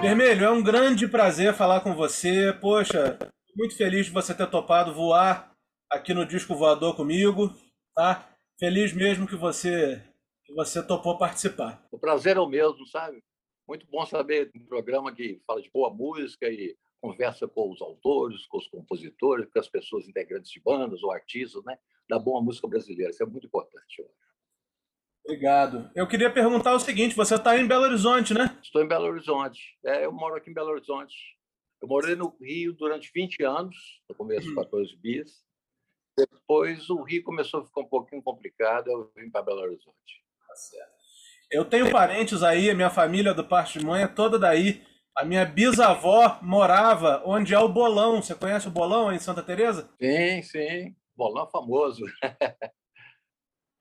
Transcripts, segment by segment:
Vermelho, é um grande prazer falar com você. Poxa, muito feliz de você ter topado voar aqui no Disco Voador comigo, tá? Feliz mesmo que você que você topou participar. O prazer é o mesmo, sabe? Muito bom saber um programa que fala de boa música e conversa com os autores, com os compositores, com as pessoas integrantes de bandas ou artistas, né? Da boa música brasileira. Isso é muito importante. Obrigado. Eu queria perguntar o seguinte: você está em Belo Horizonte, né? Estou em Belo Horizonte. É, eu moro aqui em Belo Horizonte. Eu morei no Rio durante 20 anos, no começo dos 14 uhum. bis. Depois o Rio começou a ficar um pouquinho complicado, eu vim para Belo Horizonte. Tá certo. Eu tenho parentes aí, a minha família do parte de mãe é toda daí. A minha bisavó morava onde é o Bolão. Você conhece o Bolão aí em Santa Teresa? Sim, sim. Bolão é famoso.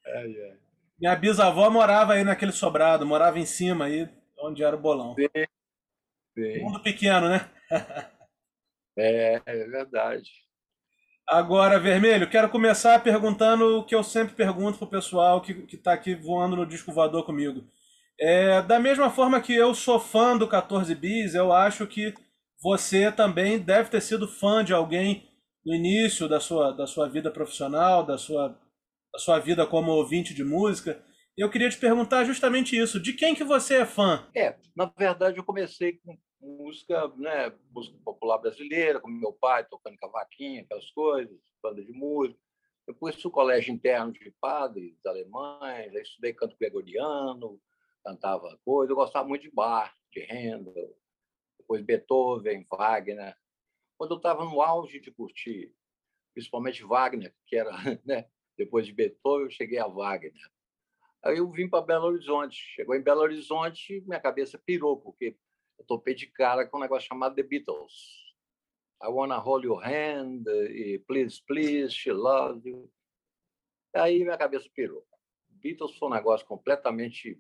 é, é. Minha bisavó morava aí naquele sobrado, morava em cima aí, onde era o Bolão. Sim, sim. Mundo pequeno, né? é, é verdade. Agora, Vermelho, quero começar perguntando o que eu sempre pergunto pro pessoal que está aqui voando no disco voador comigo. É, da mesma forma que eu sou fã do 14 Bis, eu acho que você também deve ter sido fã de alguém no início da sua, da sua vida profissional, da sua, da sua vida como ouvinte de música. Eu queria te perguntar justamente isso. De quem que você é fã? É, na verdade eu comecei com música, né, música popular brasileira, com meu pai tocando cavaquinho, aquelas coisas, banda de música. Depois fui colégio interno de padres alemães, aí estudei canto gregoriano, cantava coisa. Eu gostava muito de Bach, de Handel, depois Beethoven, Wagner. Quando eu estava no auge de curtir, principalmente Wagner, que era, né, depois de Beethoven, eu cheguei a Wagner. Aí eu vim para Belo Horizonte. Chegou em Belo Horizonte, minha cabeça pirou, porque eu topei de cara com um negócio chamado The Beatles. I Wanna Hold Your Hand, e Please, Please, She Loves You. Aí minha cabeça pirou. Beatles foi um negócio completamente.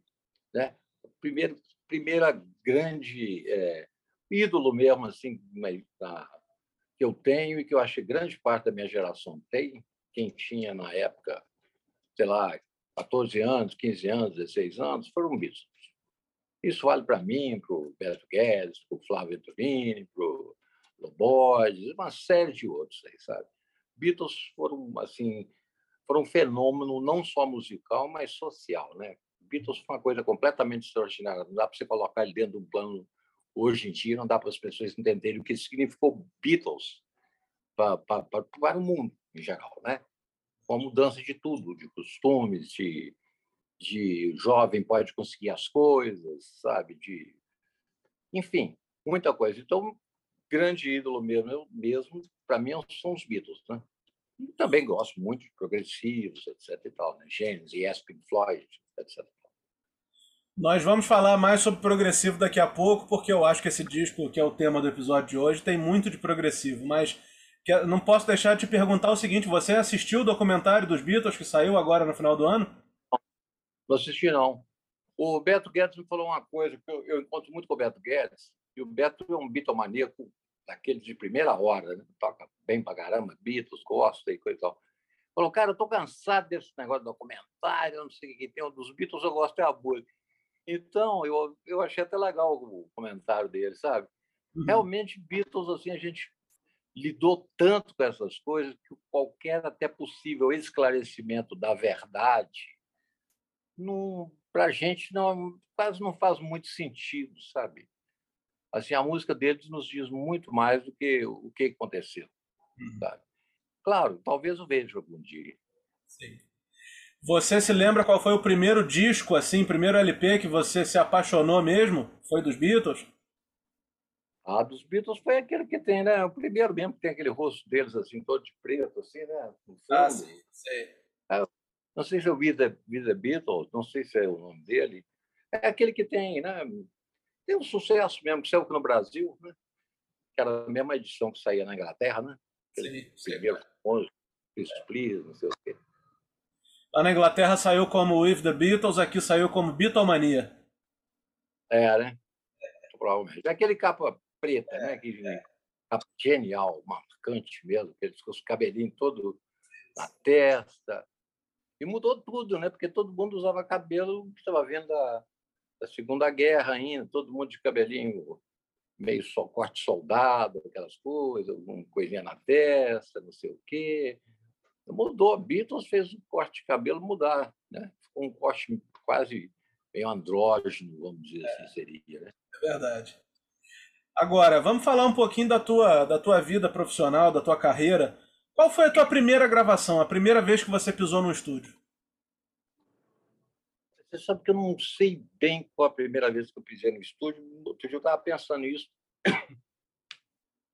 Né? Primeiro, primeira grande é, ídolo mesmo, assim, na, que eu tenho e que eu acho que grande parte da minha geração tem, quem tinha na época, sei lá, 14 anos, 15 anos, 16 anos, foram Beatles. Isso vale para mim, para o Beto Guedes, para o Flávio Venturini, para o Loborges, uma série de outros aí, sabe? Beatles foram, assim, foram um fenômeno não só musical, mas social, né? Beatles foi uma coisa completamente extraordinária. Não dá para você colocar ele dentro de um plano hoje em dia, não dá para as pessoas entenderem o que significou Beatles para, para, para o mundo em geral, né? Com a mudança de tudo, de costumes, de, de jovem pode conseguir as coisas, sabe? De, enfim, muita coisa. Então, grande ídolo mesmo, eu mesmo, para mim são os Beatles, né? E também gosto muito de progressivos, etc. E tal, né? Genesis, Pink Floyd, etc. Nós vamos falar mais sobre progressivo daqui a pouco, porque eu acho que esse disco, que é o tema do episódio de hoje, tem muito de progressivo. Mas não posso deixar de te perguntar o seguinte: você assistiu o documentário dos Beatles que saiu agora no final do ano? Não assisti, não. O Beto Guedes me falou uma coisa, que eu, eu encontro muito com o Beto Guedes, e o Beto é um bitomaníaco daqueles de primeira hora, né? toca bem pra caramba, Beatles, gosta e coisa e tal. Falou, cara, eu tô cansado desse negócio de documentário, não sei o que tem, um dos Beatles eu gosto é a música. Então, eu, eu achei até legal o comentário dele, sabe? Uhum. Realmente, Beatles, assim, a gente lidou tanto com essas coisas que qualquer até possível esclarecimento da verdade para a gente não quase não faz muito sentido, sabe? Assim, a música deles nos diz muito mais do que o que aconteceu, uhum. sabe? Claro, talvez eu veja algum dia. Sim. Você se lembra qual foi o primeiro disco, assim, primeiro LP que você se apaixonou mesmo? Foi dos Beatles? Ah, dos Beatles foi aquele que tem, né? O primeiro mesmo, que tem aquele rosto deles, assim, todo de preto, assim, né? Ah, sim, sei. É, não sei se é o Vida, Vida Beatles, não sei se é o nome dele. É aquele que tem, né? Tem um sucesso mesmo, que saiu aqui no Brasil, né? Que era a mesma edição que saía na Inglaterra, né? Aquele sim, primeiro famoso, Please, não sei o quê. Lá na Inglaterra saiu como With the Beatles, aqui saiu como Beatlemania. É, né? Provavelmente. Aquele capa preta, é, né? Que, é. Capa genial, marcante mesmo, aqueles com os cabelinhos todo na testa, e mudou tudo, né? Porque todo mundo usava cabelo que estava vendo da, da Segunda Guerra ainda, todo mundo de cabelinho meio só corte soldado, aquelas coisas, alguma coisinha na testa, não sei o quê. Mudou. Beatles fez o corte de cabelo mudar, né? Ficou um corte quase meio andrógeno, vamos dizer assim, é, seria, né? É verdade. Agora, vamos falar um pouquinho da tua, da tua vida profissional, da tua carreira. Qual foi a tua primeira gravação, a primeira vez que você pisou num estúdio? Você sabe que eu não sei bem qual a primeira vez que eu pisei no estúdio. Outro dia eu estava pensando nisso.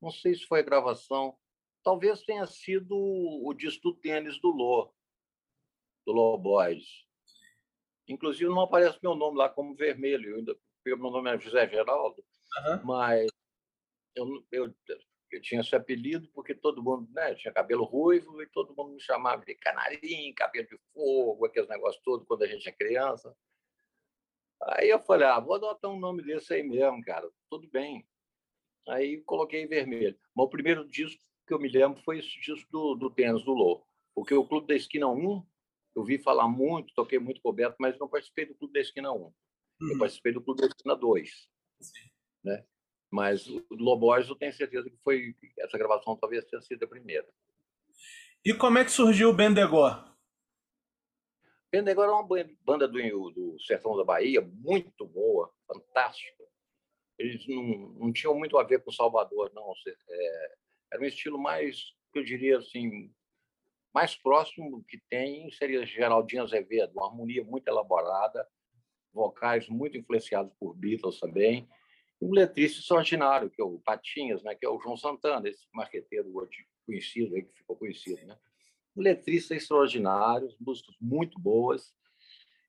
Não sei se foi a gravação. Talvez tenha sido o disco do tênis do Lô, do Lô Boys. Inclusive, não aparece meu nome lá como vermelho. Eu ainda, meu nome é José Geraldo, uhum. mas eu, eu, eu tinha esse apelido porque todo mundo né, tinha cabelo ruivo e todo mundo me chamava de canarinho, cabelo de fogo, aqueles negócios todos quando a gente é criança. Aí eu falei, ah, vou adotar um nome desse aí mesmo, cara, tudo bem. Aí coloquei vermelho. Mas o primeiro disco que eu me lembro foi esse disco do, do Tênis do Lô, porque o Clube da Esquina 1, eu vi falar muito, toquei muito coberto, mas não participei do Clube da Esquina 1. Uhum. Eu participei do Clube da Esquina 2. Né? Mas o Lobos eu tenho certeza que foi essa gravação talvez tenha sido a primeira. E como é que surgiu o Bendegó? Bendegó é uma banda do, do sertão da Bahia, muito boa, fantástica. Eles não, não tinham muito a ver com Salvador, não. É, era um estilo mais, eu diria assim, mais próximo que tem seria Geraldinho Azevedo, uma harmonia muito elaborada, vocais muito influenciados por Beatles também, um letrista extraordinário, que é o Patinhas, né, que é o João Santana, esse marqueteiro conhecido, aí, que ficou conhecido. Né? Um letrista extraordinário, músicas muito boas.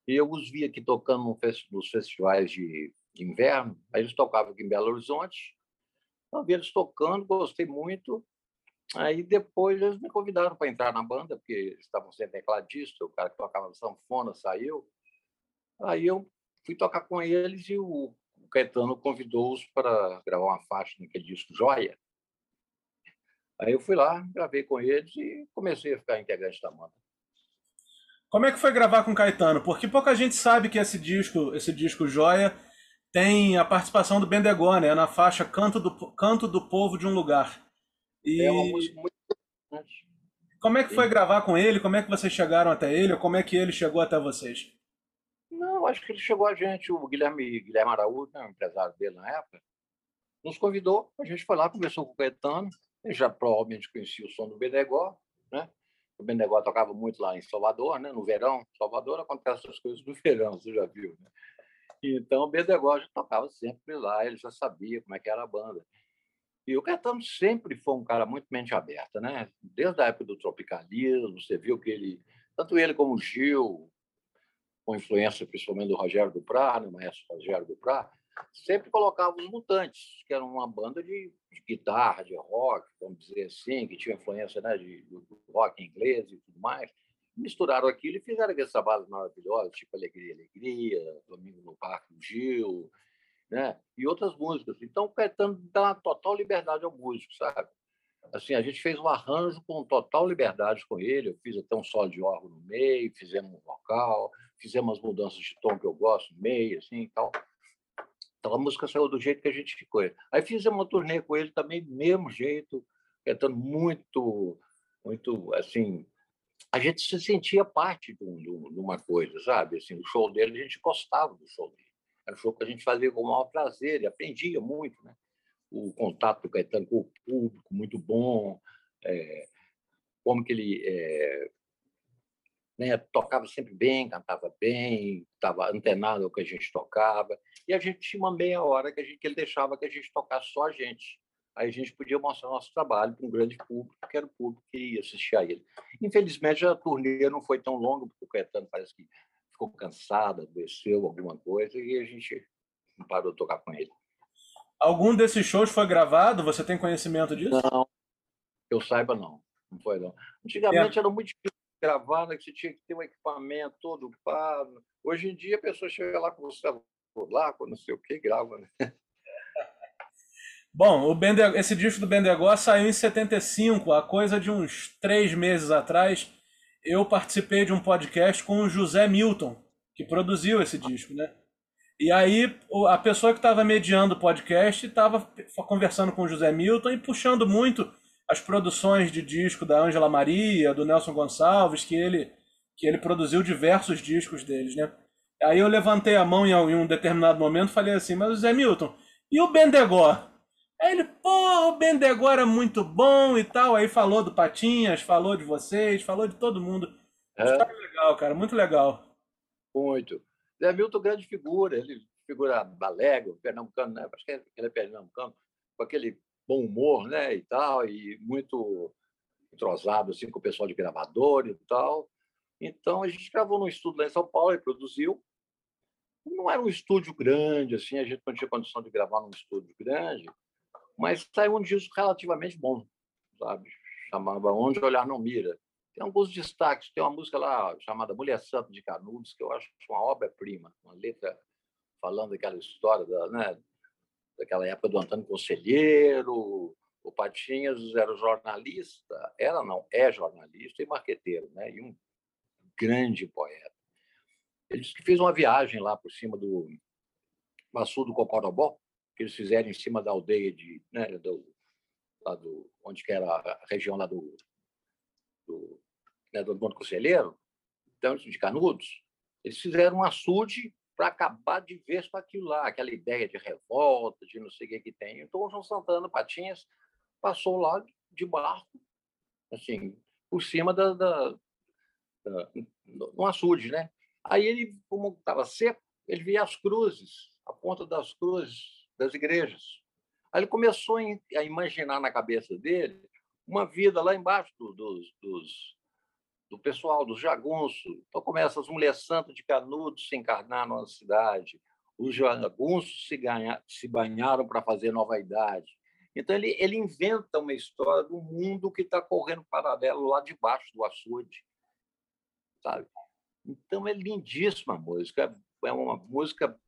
E eu os vi aqui tocando nos festivais de inverno, aí eles tocavam aqui em Belo Horizonte. Eu vi eles tocando, gostei muito. Aí depois eles me convidaram para entrar na banda, porque eles estavam sem tecladista, o cara que tocava sanfona saiu. Aí eu fui tocar com eles e o Caetano convidou-os para gravar uma faixa naquele disco Joia. Aí eu fui lá, gravei com eles e comecei a ficar integrante da banda. Como é que foi gravar com Caetano? Porque pouca gente sabe que esse disco, esse disco Joia, tem a participação do Bendegó, né? Na faixa Canto do, Canto do Povo de um Lugar. E... É uma música muito interessante. Como é que foi gravar com ele? Como é que vocês chegaram até ele? Ou como é que ele chegou até vocês? Não, acho que ele chegou a gente, o Guilherme, Guilherme Araújo, né, empresário dele na época, nos convidou, a gente foi lá, conversou com o Caetano, ele já provavelmente conhecia o som do Benegó, né? O Benegó tocava muito lá em Salvador, né? No verão, Salvador acontece essas coisas no verão, você já viu, né? Então o Benegó já tocava sempre lá, ele já sabia como é que era a banda. E o Caetano sempre foi um cara muito mente aberta, né? Desde a época do tropicalismo, você viu que ele, tanto ele como o Gil, com influência principalmente do Rogério Duprá, né, o maestro Rogério Duprá, sempre colocava os Mutantes, que era uma banda de, de, guitarra, de rock, vamos dizer assim, que tinha influência né, de, do rock inglês e tudo mais. Misturaram aquilo e fizeram aqueles trabalhos maravilhosos, tipo Alegria, Alegria, Domingo no Parque do Gil, né? e outras músicas. Então, o Caetano dá uma total liberdade ao músico, sabe? assim, a gente fez um arranjo com total liberdade com ele. Eu fiz até um solo de órgão no meio, fizemos um vocal, fizemos as mudanças de tom que eu gosto meio, assim, e tal. Então a música saiu do jeito que a gente ficou. Aí fizemos uma turnê com ele também, mesmo jeito, cantando muito, muito, assim, a gente se sentia parte de, de, uma coisa, sabe? Assim, o show dele, a gente gostava do show dele. Era um show que a gente fazia com o maior prazer e aprendia muito, né? o contato do Caetano com o público muito bom, é, como que ele é, né, tocava sempre bem, cantava bem, estava antenado ao que a gente tocava, e a gente tinha uma meia hora que, a gente, que ele deixava que a gente tocasse só a gente. Aí a gente podia mostrar nosso trabalho para um grande público, que era o público que ia assistir a ele. Infelizmente, a turnê não foi tão longa, porque o Caetano parece que ficou cansado, adoeceu alguma coisa, e a gente parou de tocar com ele. Algum desses shows foi gravado? Você tem conhecimento disso? Não, eu saiba não. Não foi não. Antigamente é. era muito difícil gravar, né, que você tinha que ter um equipamento todo pago. Hoje em dia a pessoa chega lá com o celular, com não sei o que, grava. Né? Bom, o Bende... esse disco do Bendegó saiu em 75, há coisa de uns três meses atrás. Eu participei de um podcast com o José Milton, que produziu esse disco, né? E aí a pessoa que estava mediando o podcast estava conversando com o José Milton e puxando muito as produções de disco da Ângela Maria, do Nelson Gonçalves, que ele, que ele produziu diversos discos deles, né? Aí eu levantei a mão em um determinado momento e falei assim, mas José Milton, e o Bendegó? Aí ele, pô, o Bendegó era muito bom e tal. Aí falou do Patinhas, falou de vocês, falou de todo mundo. É. Muito legal, cara, muito legal. Muito. Zé Milton, grande figura, ele figura alegre, pernambucano, né? acho que ele é pernambucano, com aquele bom humor né? e tal, e muito entrosado assim, com o pessoal de gravador e tal. Então, a gente gravou num estúdio lá em São Paulo e produziu. Não era um estúdio grande, assim, a gente não tinha condição de gravar num estúdio grande, mas saiu um disco relativamente bom, sabe? Chamava Onde Olhar Não Mira. Tem alguns destaques. Tem uma música lá chamada Mulher Santa de Canudos, que eu acho uma obra-prima, uma letra falando daquela história da, né, daquela época do Antônio Conselheiro. O Patinhas era jornalista, era não, é jornalista e marqueteiro, né? e um grande poeta. Ele disse que fez uma viagem lá por cima do Maçu do Cocorobó, que eles fizeram em cima da aldeia de, né, do, lá do, onde que era a região lá do, do né, do Monte Conselheiro, então, de Canudos, eles fizeram um açude para acabar de vez com aquilo lá, aquela ideia de revolta, de não sei o que, que tem. Então, o João Santana Patinhas passou lá de barco, assim, por cima da, da, da no açude, né? Aí ele, como estava seco, ele via as cruzes, a ponta das cruzes das igrejas. Aí ele começou a imaginar na cabeça dele uma vida lá embaixo dos, dos, do pessoal, dos jagunços. Então começa as mulheres santas de Canudos se encarnar na cidade, os jagunços se, ganha, se banharam para fazer nova idade. Então ele, ele inventa uma história do mundo que está correndo paralelo lá debaixo do açude, sabe? Então é lindíssima a música, é uma música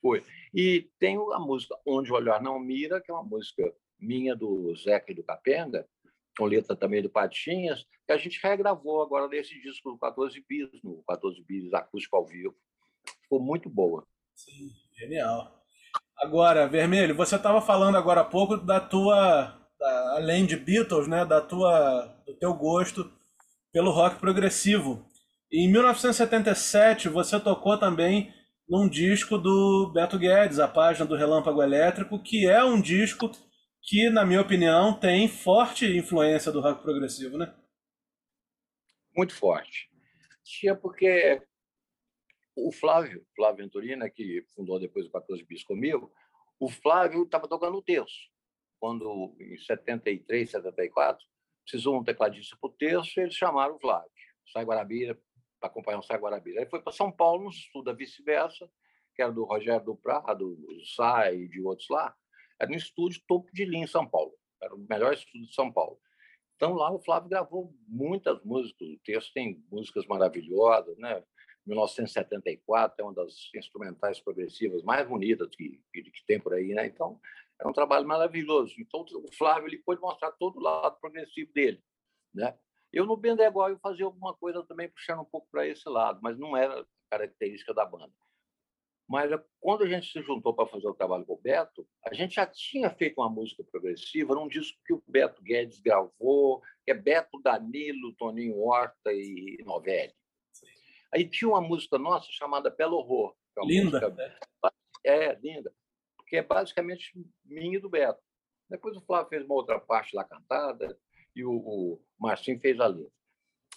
foi. E tem a música Onde Olhar Não Mira, que é uma música minha do Zeca e do Capenga, com letra também do Patinhas, que a gente regravou agora nesse disco do 14 Bis, no 14 Bis acústico ao vivo. Ficou muito boa. Sim, genial. Agora, Vermelho, você estava falando agora há pouco da tua, da, além de Beatles, né, da tua, do teu gosto pelo rock progressivo. Em 1977 você tocou também num disco do Beto Guedes, a página do Relâmpago Elétrico, que é um disco que, na minha opinião, tem forte influência do rock progressivo, né? Muito forte. Tinha porque o Flávio, Flávio Venturina, que fundou depois o 14 Bis comigo, o Flávio estava tocando o terço. Quando, em 73, 74, precisou um tecladista para o terço, eles chamaram o Flávio, Sai Guarabira, para acompanhar o Sai Guarabira. Aí foi para São Paulo, nos estuda vice-versa, que era do Rogério do Prado, do Sai e de outros lá. Era um estúdio topo de linha em São Paulo. Era o melhor estúdio de São Paulo. Então lá o Flávio gravou muitas músicas. O texto tem músicas maravilhosas, né? 1974 é uma das instrumentais progressivas mais bonitas que, que, tem por aí, né? Então é um trabalho maravilhoso. Então o Flávio ele pôde mostrar todo o lado progressivo dele, né? Eu no Bendegó eu fazia alguma coisa também puxando um pouco para esse lado, mas não era característica da banda. Mas eh, quando a gente se juntou para fazer o trabalho com o Beto, a gente já tinha feito uma música progressiva num disco que o Beto Guedes gravou, que é Beto Danilo, Toninho Horta e Novelli. Aí tinha uma música nossa chamada Belo Horror. É linda. Música... É, linda. Que é basicamente minha e do Beto. Depois o Flávio fez uma outra parte lá cantada e o, o Marcinho fez a letra.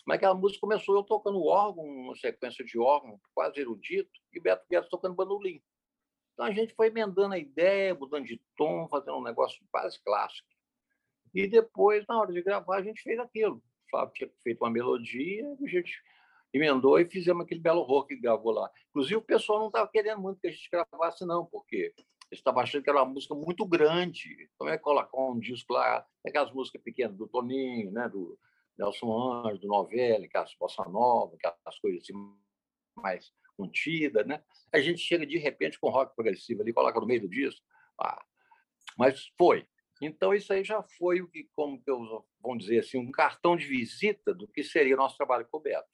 Mas aquela música começou eu tocando órgão, uma sequência de órgão quase erudito, e Beto Guedes tocando bandolim. Então a gente foi emendando a ideia, mudando de tom, fazendo um negócio quase clássico. E depois, na hora de gravar, a gente fez aquilo. O Fábio tinha feito uma melodia, a gente emendou e fizemos aquele belo rock que gravou lá. Inclusive, o pessoal não estava querendo muito que a gente gravasse, não, porque eles estavam achando que era uma música muito grande. Então, é colocar um disco lá, aquelas músicas pequenas do Toninho, né, do, Nelson Anjo, Novelli, aquelas bossa nova, aquelas coisas assim mais contidas, né? A gente chega de repente com rock progressivo ali, coloca no meio do disco. Ah, mas foi. Então isso aí já foi o que, como que eu vamos dizer assim, um cartão de visita do que seria o nosso trabalho coberto.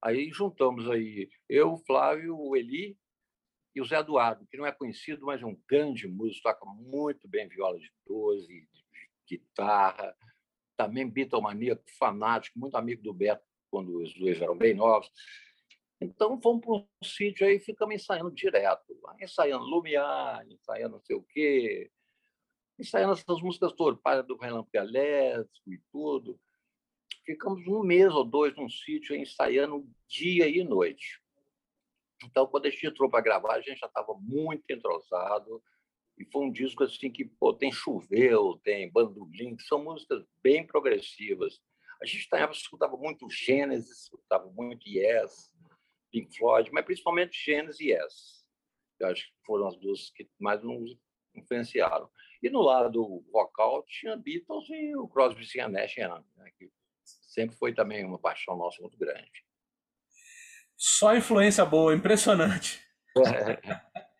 Aí juntamos aí eu, o Flávio, o Eli, E o Zé Eduardo, que não é conhecido, mas é um grande músico, toca muito bem viola de 12, guitarra, também bitomaníaco, fanático, muito amigo do Beto, quando os dois eram bem novos. Então, fomos para um sítio aí e ficamos ensaiando direto. Ensaiando Lumiar, ensaiando não sei o quê, ensaiando essas músicas todas, Para do Relâmpago Elétrico e tudo. Ficamos um mês ou dois num sítio ensaiando dia e noite. Então, quando a gente entrou para gravar, a gente já estava muito entrosado. E foi um disco assim que pô, tem Choveu, tem Bandolim, que são músicas bem progressivas. A gente na época escutava muito Genesis, escutava muito Yes, Pink Floyd, mas principalmente Genesis e Yes. Eu acho que foram as duas que mais nos influenciaram. E no lado vocal tinha Beatles e o Crosby, Stills Nash Young, né, que sempre foi também uma paixão nossa muito grande. Só influência boa, impressionante.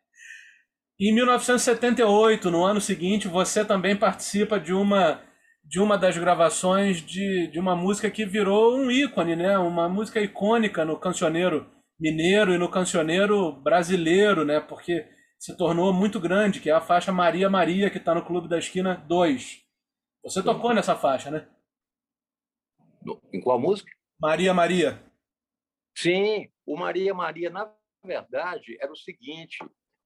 em 1978, no ano seguinte, você também participa de uma de uma das gravações de, de uma música que virou um ícone, né? Uma música icônica no cancioneiro mineiro e no cancioneiro brasileiro, né? Porque se tornou muito grande, que é a faixa Maria Maria, que está no Clube da Esquina 2. Você tocou nessa faixa, né? Em qual música? Maria Maria. Sim, o Maria Maria, na verdade, era o seguinte: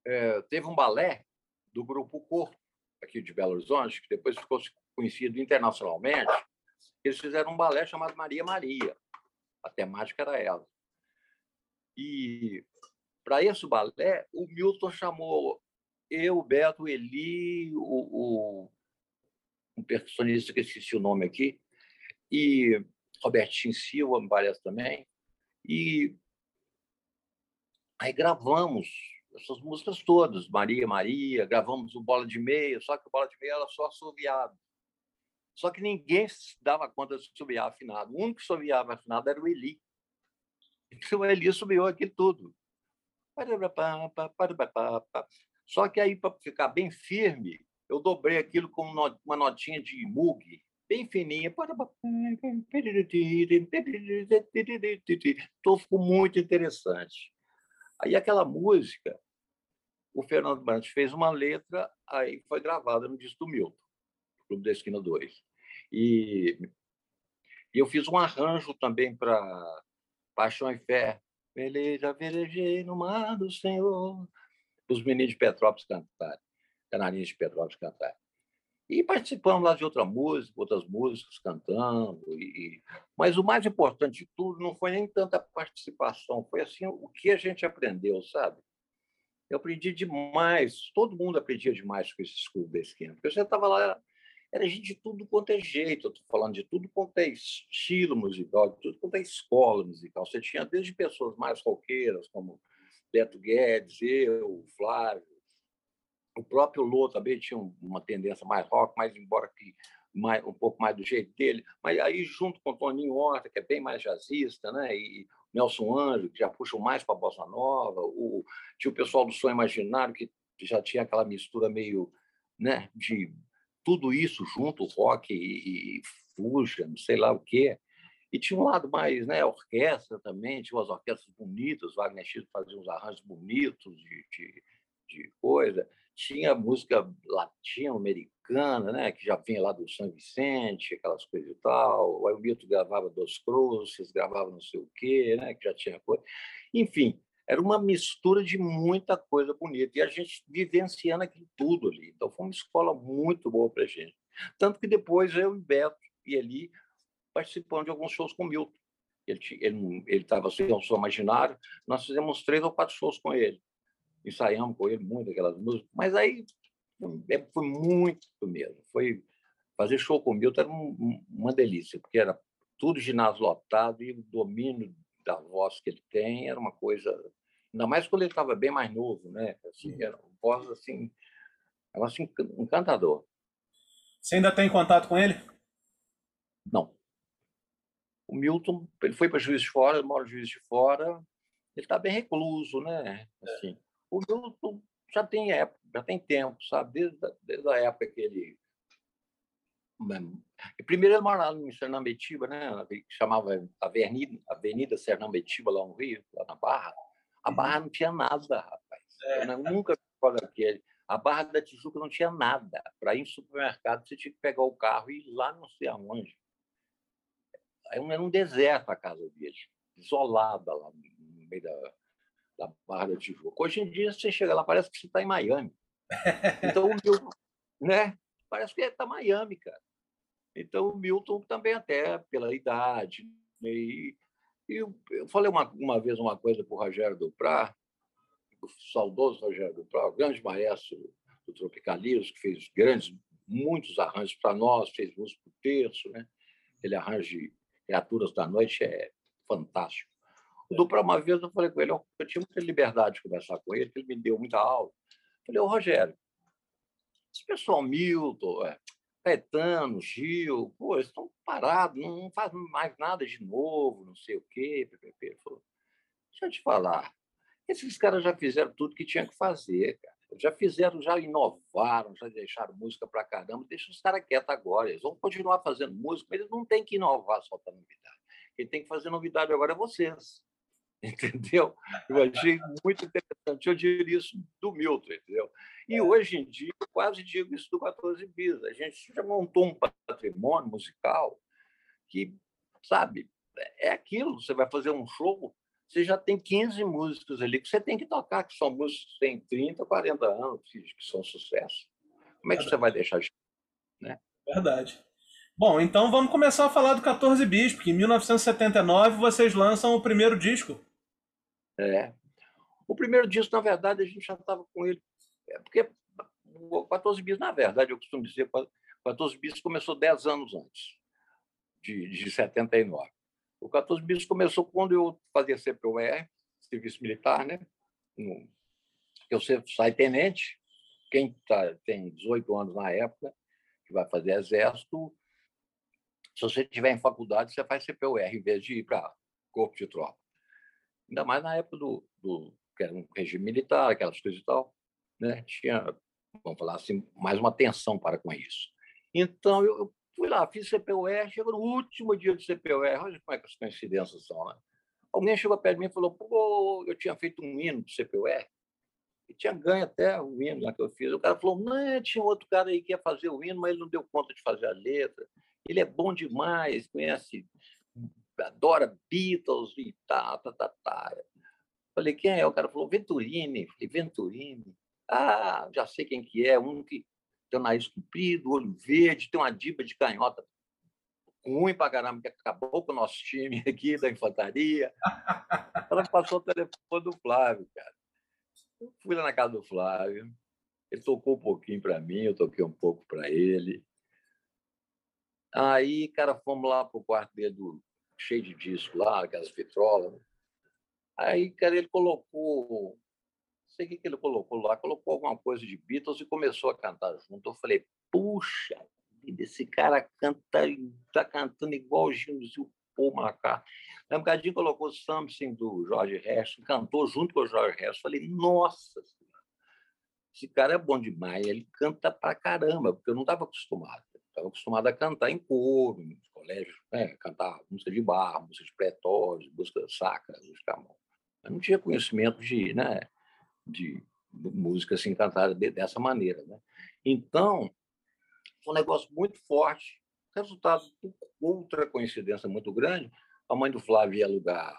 é, teve um balé do Grupo Corpo, aqui de Belo Horizonte, que depois ficou conhecido internacionalmente. Eles fizeram um balé chamado Maria Maria. A temática era ela. E para esse balé, o Milton chamou eu, Beto, Eli, o, o um percussionista que esqueci o nome aqui, e Robertinho Silva, me parece também, e aí gravamos essas músicas todas, Maria Maria, gravamos o Bola de Meia, só que o Bola de Meia era só assoviado. Só que ninguém dava conta de assoviar afinado. O único que assoviava afinado era o Eli. Então o Eli assoviou aqui tudo. Só que aí, para ficar bem firme, eu dobrei aquilo com uma notinha de Moog, bem fininha. Então ficou muito interessante. Aí aquela música, o Fernando Brandt fez uma letra, aí foi gravada no disco do Milton, Clube da Esquina 2. E, e eu fiz um arranjo também para Paixão e Fé. Beleza, velejei no mar do Senhor. Os meninos de Petrópolis cantarem, canarinhos de Petrópolis cantarem. E participamos lá de outra música, outras músicas cantando. E... Mas o mais importante de tudo não foi nem tanta participação, foi assim o que a gente aprendeu, sabe? Eu aprendi demais, todo mundo aprendia demais com esse clubes da esquina, porque você estava lá, era gente de tudo quanto é jeito, eu estou falando de tudo quanto é estilo musical, de tudo quanto é escola musical. Você tinha desde pessoas mais roqueiras, como Beto Guedes, eu, Flávio, o próprio Lô também tinha uma tendência mais rock, mas embora que mais, um pouco mais do jeito dele. Mas aí, junto com o Toninho Horta, que é bem mais jazzista, né? e Nelson Anjo, que já puxa mais para a bossa nova, o, tinha o pessoal do Sonho Imaginário, que já tinha aquela mistura meio né, de tudo isso junto, rock e, e fusion, sei lá o quê. E tinha um lado mais, né, orquestra também, tinha umas orquestras bonitas, Wagner X fazia uns arranjos bonitos de, de, de coisa tinha música latino-americana, né, que já vinha lá do São Vicente, aquelas coisas e tal. O Milton gravava Dos Cruzes, gravava não sei o quê, né, que já tinha coisa. Enfim, era uma mistura de muita coisa bonita. E a gente vivenciando aquilo tudo ali. Então, foi uma escola muito boa para a gente. Tanto que depois eu e Beto e Eli participando de alguns shows com o Milton. Ele estava ele, ele som imaginário, nós fizemos três ou quatro shows com ele ensaiamos com ele muito aquelas músicas, mas aí é, foi muito mesmo. Foi fazer show com o Milton era uma delícia, porque era tudo ginásio lotado e o domínio da voz que ele tem era uma coisa, ainda mais quando ele estava bem mais novo, né? Assim, era uma voz assim, era assim encantador. Você ainda tem contato com ele? Não. O Milton, ele foi para Juiz de Fora, ele mora em Juiz de Fora, ele está bem recluso, né? Assim, o Milton já tem época, já tem tempo, sabe? Desde, desde a época que ele. Primeiro ele morava em Sernambetiba, né? Que chamava Avenida, Avenida Sernambetiba, lá no Rio, lá na Barra. A uhum. Barra não tinha nada, rapaz. É. Eu nunca vi aquele. A Barra da Tijuca não tinha nada. Para ir no supermercado, você tinha que pegar o carro e ir lá não sei aonde. Era um deserto a casa deles, isolada lá no meio da, da Barra da Tijuca. Hoje em dia, você chega lá, parece que você está em Miami. Então, o Milton, né? Parece que está Miami, cara. Então, o Milton também, até pela idade. Né? E, e eu, eu, falei uma, uma vez uma coisa para o Rogério Duprá, o saudoso Rogério Duprá, o grande maestro do Tropicalismo, que fez grandes, muitos arranjos para nós, fez música para o terço, né? Ele arranja Criaturas da Noite é fantástico. O Duprá, uma vez, eu falei com ele, eu tinha muita liberdade de conversar com ele, ele me deu muita aula. Eu falei, ô Rogério, esse pessoal Milton, é, Caetano, Gil, pô, eles estão parados, não, não mais nada de novo, não sei o quê. Ele falou, deixa eu te falar, esses caras já fizeram tudo que tinha que fazer, cara. Já fizeram, já inovaram, já deixaram música para caramba. Deixa os caras quietos agora. Eles vão continuar fazendo música, mas eles não têm que inovar só para novidade. Quem tem que fazer novidade agora é vocês. Entendeu? Eu achei muito interessante. Eu diria isso do Milton, entendeu? E hoje em dia, eu quase digo isso do 14 Bis. A gente já montou um patrimônio musical que, sabe, é aquilo. Você vai fazer um show, você já tem 15 músicos ali que você tem que tocar, que são músicos que têm 30, 40 anos, que são sucesso. Como é que você vai deixar de. Né? Verdade. Bom, então vamos começar a falar do 14 Bis, porque em 1979 vocês lançam o primeiro disco. É. O primeiro disco, na verdade, a gente já estava com ele. É porque o 14 Bis, na verdade, eu costumo dizer, 14 Bis começou 10 anos antes, de, de 79. O 14 bis começou quando eu fazia CPUR, serviço militar, né? Eu sai tenente, quem tá, tem 18 anos na época, que vai fazer exército, se você estiver em faculdade, você faz CPUR em vez de ir para corpo de tropa. Ainda mais na época do, do que era um regime militar, aquelas coisas e tal, né? Tinha, vamos falar assim, mais uma atenção para com isso. Então, eu, Fui lá, fiz CPUR, chegou no último dia de CPUR, olha como é que as coincidências são, né? Alguém chegou perto de mim e falou, pô, eu tinha feito um hino de CPUR, e tinha ganho até o hino lá que eu fiz. O cara falou, não, tinha outro cara aí que ia fazer o hino, mas ele não deu conta de fazer a letra. Ele é bom demais, conhece, adora Beatles e tá, tá, tá, tá. Falei, quem é? O cara falou, Venturini. Falei, Venturini. Ah, já sei quem que é, um que tem o nariz comprido, olho verde, tem uma diba de canhota ruim pra caramba, que acabou com o nosso time aqui da infantaria. Ela passou o telefone do Flávio, cara. Eu fui lá na casa do Flávio, ele tocou um pouquinho para mim, eu toquei um pouco para ele. Aí, cara, fomos lá pro quarto dele, do, cheio de disco lá, aquelas vitrolas. Aí, cara, ele colocou sei o que, que ele colocou lá, colocou alguma coisa de Beatles e começou a cantar junto. Eu falei, puxa esse cara canta, tá cantando igualzinho do Paul McCartney. Na um bocadinho colocou Something do Jorge Harrison, cantou junto com o Jorge Harrison. Falei, nossa esse cara é bom demais, ele canta pra caramba, porque eu não estava acostumado. Estava acostumado a cantar em coro, no colégio, né? cantar música de bar, música de pretórios, música sacra, música mão. Eu não tinha conhecimento de, né, de música assim cantada dessa maneira, né? Então, foi um negócio muito forte. Resultado outra coincidência muito grande, a mãe do Flávio ia alugar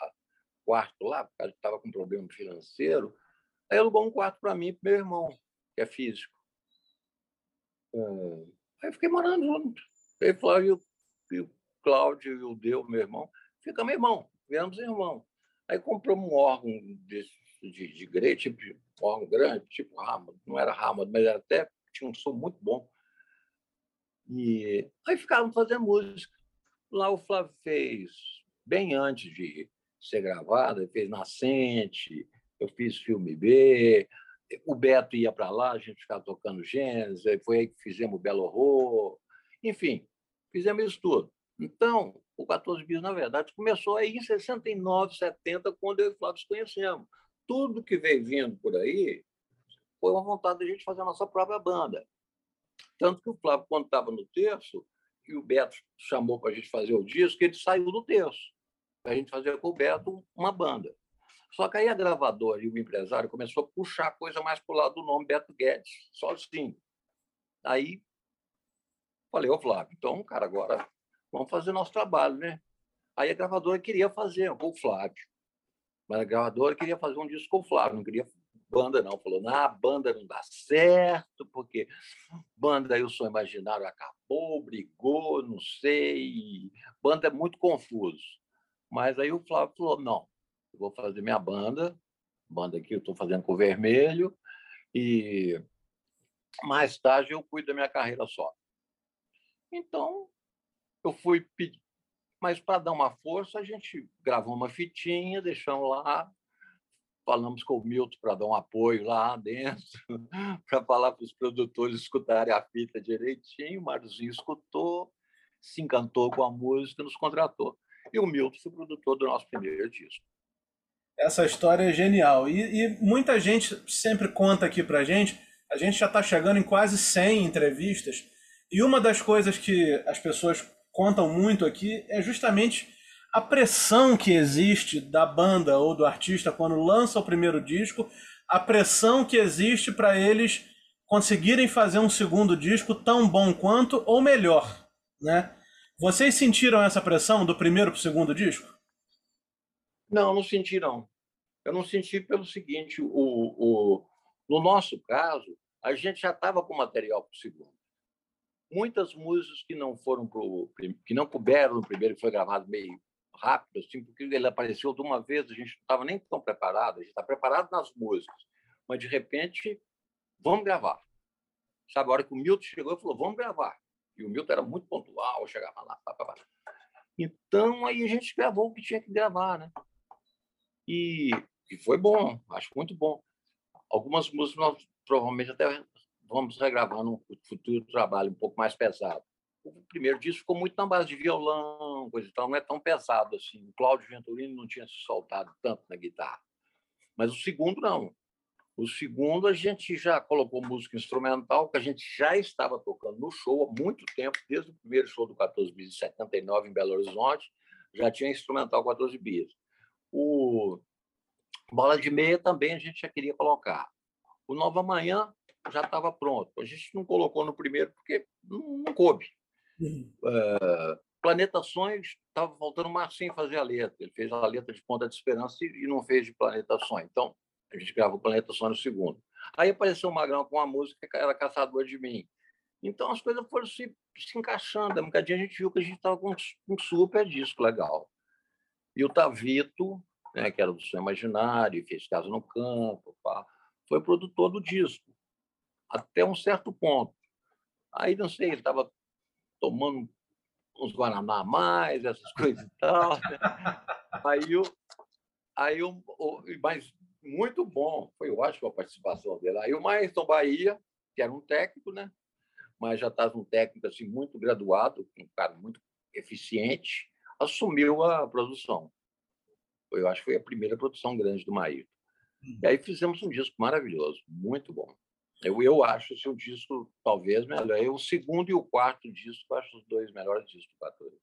quarto lá, porque estava com problema financeiro. Aí alugou um quarto para mim e para meu irmão, que é físico. Aí fiquei morando junto. Aí Flávio e o Cláudio e o Deu, meu irmão, fica meu irmão, viramos irmão. Aí compramos um órgão desse de, de grande, tipo de órgão grande, tipo Hammond. Não era Hammond, mas era até tinha um som muito bom. E aí ficávamos fazendo música. Lá o Flávio fez, bem antes de ser gravado, ele fez Nascente, eu fiz filme B, o Beto ia para lá, a gente ficava tocando Gênesis, foi aí que fizemos Belo Horror, enfim, fizemos isso tudo. Então, o 14 Bis, na verdade, começou aí em 69, 70, quando eu e o Flávio nos conhecemos tudo que veio vindo por aí foi uma vontade da gente fazer a nossa própria banda. Tanto que o Flávio, quando estava no terço, e o Beto chamou para a gente fazer o disco, ele saiu do terço, para a gente fazer com o Beto uma banda. Só que aí a gravadora e o empresário começou a puxar a coisa mais para o lado do nome Beto Guedes, sozinho. Aí falei, ô Flávio, então, cara, agora vamos fazer nosso trabalho, né? Aí a gravadora queria fazer com o Flávio. Mas a gravadora queria fazer um disco com o Flávio, não queria banda, não. Falou, na banda não dá certo, porque banda aí o som imaginário acabou, brigou, não sei. Banda é muito confuso. Mas aí o Flávio falou, não, eu vou fazer minha banda, banda que eu estou fazendo com o Vermelho, e mais tarde eu cuido da minha carreira só. Então, eu fui pedir, mas para dar uma força, a gente gravou uma fitinha, deixamos lá, falamos com o Milton para dar um apoio lá dentro, para falar para os produtores escutarem a fita direitinho. O Marzinho escutou, se encantou com a música, nos contratou. E o Milton foi o produtor do nosso primeiro disco. Essa história é genial. E, e muita gente sempre conta aqui para gente, a gente já está chegando em quase 100 entrevistas, e uma das coisas que as pessoas contam muito aqui é justamente a pressão que existe da banda ou do artista quando lança o primeiro disco, a pressão que existe para eles conseguirem fazer um segundo disco tão bom quanto ou melhor, né? Vocês sentiram essa pressão do primeiro para o segundo disco? Não, não senti não. Eu não senti pelo seguinte, o, o, no nosso caso, a gente já estava com material para o segundo. Muitas músicas que não foram pro, que não couberam no primeiro, que foi gravado meio rápido, assim, porque ele apareceu de uma vez, a gente não estava nem tão preparado, a gente está preparado nas músicas, mas de repente, vamos gravar. Sabe, a hora que o Milton chegou e falou, vamos gravar. E o Milton era muito pontual, chegava lá, pá, pá, pá. Então, aí a gente gravou o que tinha que gravar, né? E, e foi bom, acho muito bom. Algumas músicas nós provavelmente até vamos regravar num futuro trabalho um pouco mais pesado o primeiro disco ficou muito na base de violão, coisa e tal, não é tão pesado assim. O Cláudio Venturini não tinha se soltado tanto na guitarra. Mas o segundo, não. O segundo, a gente já colocou música instrumental, que a gente já estava tocando no show há muito tempo, desde o primeiro show do 14 Bis, em 79, em Belo Horizonte, já tinha instrumental 14 Bis. O Bola de Meia também a gente já queria colocar. O Nova Manhã já estava pronto. A gente não colocou no primeiro porque não, não coube. Uhum. Uh, Planeta Sonhos estava faltando o Marcinho fazer a letra. Ele fez a letra de Ponta de Esperança e, e não fez de Planeta Sonho. Então, a gente gravou Planeta Sonho no segundo. Aí apareceu o Magrão com uma música que era Caçador de Mim. Então, as coisas foram se, se encaixando. Um bocadinho a gente viu que a gente estava com um super disco legal. E o Tavito, né, que era do Sonho Imaginário, fez Casa no Campo, pá, foi produtor do disco, até um certo ponto. Aí, não sei, ele estava tomando uns Guaraná a mais, essas coisas e tal. Né? Aí, eu, aí eu, mas muito bom, foi ótima a participação dele. Aí o Maestro Bahia, que era um técnico, né? mas já estava um técnico assim, muito graduado, um cara muito eficiente, assumiu a produção. Eu acho que foi a primeira produção grande do Maíto. Hum. E aí fizemos um disco maravilhoso, muito bom. Eu, eu acho esse um disco talvez melhor. Eu, o segundo e o quarto disco, acho os dois melhores discos do Patrulha.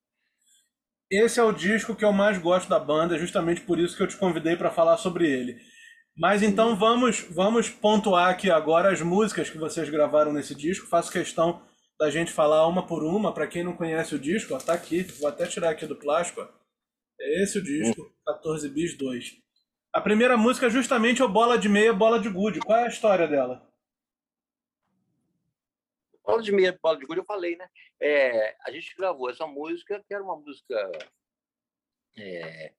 Esse é o disco que eu mais gosto da banda, justamente por isso que eu te convidei para falar sobre ele. Mas então vamos vamos pontuar aqui agora as músicas que vocês gravaram nesse disco. Faço questão da gente falar uma por uma. Para quem não conhece o disco, ó, tá aqui. Vou até tirar aqui do plástico. Ó. É esse o disco, 14 bis 2. A primeira música é justamente o Bola de Meia, Bola de Gude. Qual é a história dela? Bola de meia, bola de gude, eu falei, né? É, a gente gravou essa música, que era uma música é,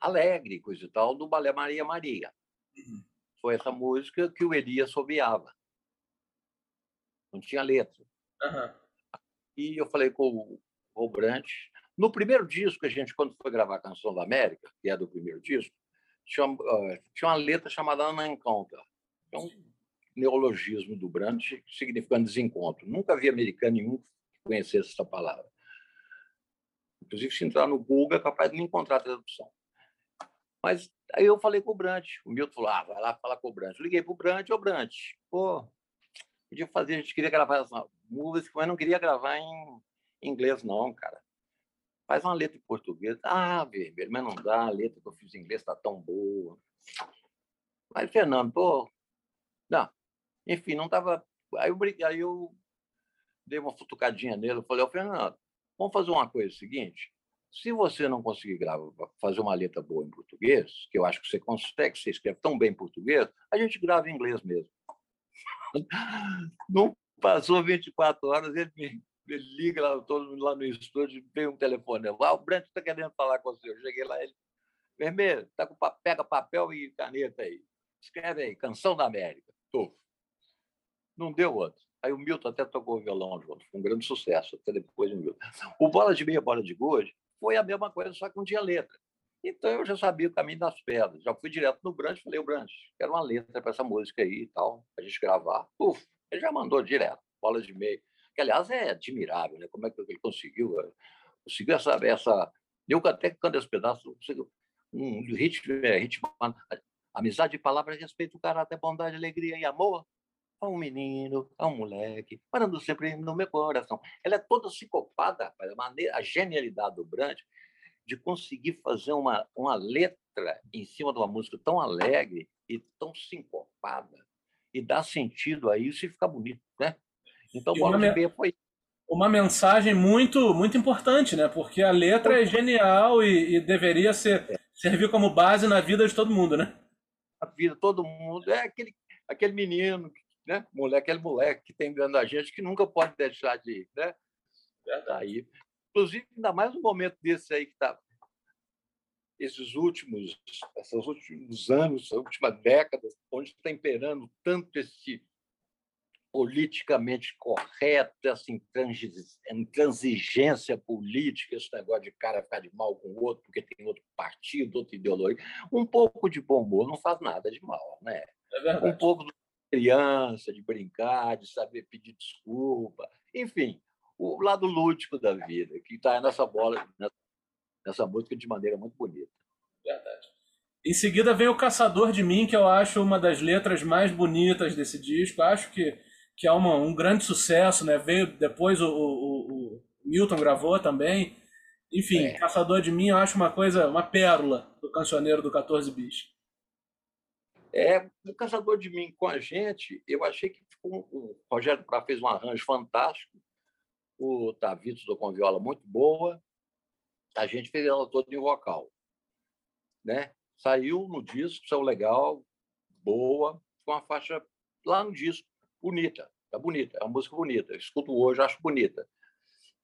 alegre, coisa e tal, do Balé Maria Maria. Uhum. Foi essa música que o Elias sobeava. Não tinha letra. Uhum. E eu falei com o Brant. No primeiro disco, a gente, quando foi gravar a Canção da América, que é do primeiro disco, tinha, uh, tinha uma letra chamada Ana Encontra. Então, neologismo do Brandt, significando desencontro. Nunca vi americano nenhum que conhecesse essa palavra. Inclusive, se entrar no Google, é capaz de não encontrar a tradução. Mas aí eu falei com o Brandt. O Milton falou: ah, vai lá falar com o Brandt. liguei para o Brandt, ô Brandt, pô, podia fazer, a gente queria gravar essa música, mas não queria gravar em inglês, não, cara. Faz uma letra em português. Ah, vermelho, mas não dá, a letra que eu fiz em inglês está tão boa. Mas, Fernando, pô, não. Enfim, não estava. Aí eu, aí eu dei uma futucadinha nele, eu falei, ô, Fernando, vamos fazer uma coisa seguinte. Se você não conseguir gravar, fazer uma letra boa em português, que eu acho que você consegue, você escreve tão bem em português, a gente grava em inglês mesmo. Não passou 24 horas, ele me ele liga lá, todo mundo lá no estúdio, vem um telefone. Ah, o Branco está querendo falar com você. Eu cheguei lá, ele, vermelho, tá com, pega papel e caneta aí. Escreve aí, Canção da América. Tô. Não deu outro. Aí o Milton até tocou o violão junto, foi um grande sucesso, até depois do Milton. O Bola de Meia, Bola de Gold foi a mesma coisa, só que não tinha letra. Então eu já sabia o caminho das pedras. Já fui direto no Branch, falei, o Branch, quero uma letra para essa música aí e tal, a gente gravar. Uf, ele já mandou direto, Bola de Meia que aliás é admirável, né? Como é que ele conseguiu, eh, conseguiu essa, essa eu até canto esse pedaço, um ritmo, é, ritmo, amizade, palavras, respeito, caráter, bondade, alegria e amor. A um menino, a um moleque, parando sempre no meu coração. Ela é toda sincopada, rapaz, a, maneira, a genialidade do Brandt de conseguir fazer uma, uma letra em cima de uma música tão alegre e tão sincopada e dar sentido a isso e ficar bonito, né? Então, e Bola de Meia foi. Uma mensagem muito, muito importante, né? Porque a letra é genial e, e deveria ser, é. servir como base na vida de todo mundo, né? A vida, todo mundo. É aquele, aquele menino, né? Moleque, aquele moleque que tem dentro da gente que nunca pode deixar de. Né? Aí. Inclusive, ainda mais um momento desse aí que está esses últimos, esses últimos anos, essa última década, onde está imperando tanto esse politicamente correto, essa intransigência política, esse negócio de cara ficar de mal com o outro porque tem outro partido, outra ideologia. Um pouco de bom humor não faz nada de mal, né? É um pouco de criança, de brincar, de saber pedir desculpa, enfim, o lado lúdico da vida, que está nessa bola, nessa música de maneira muito bonita. Verdade. Em seguida vem o Caçador de Mim, que eu acho uma das letras mais bonitas desse disco. Acho que que é uma, um grande sucesso, né? Veio depois o, o, o Milton gravou também. Enfim, é. Caçador de Mim eu acho uma coisa, uma pérola do cancioneiro do 14 Bis. É, o Caçador de Mim com a gente, eu achei que ficou, o Rogério Prá fez um arranjo fantástico, o Tavitos com viola muito boa, a gente fez ela toda em vocal. Né? Saiu no disco, saiu legal, boa, com uma faixa lá no disco bonita, tá bonita, é uma música bonita. Eu escuto hoje, acho bonita.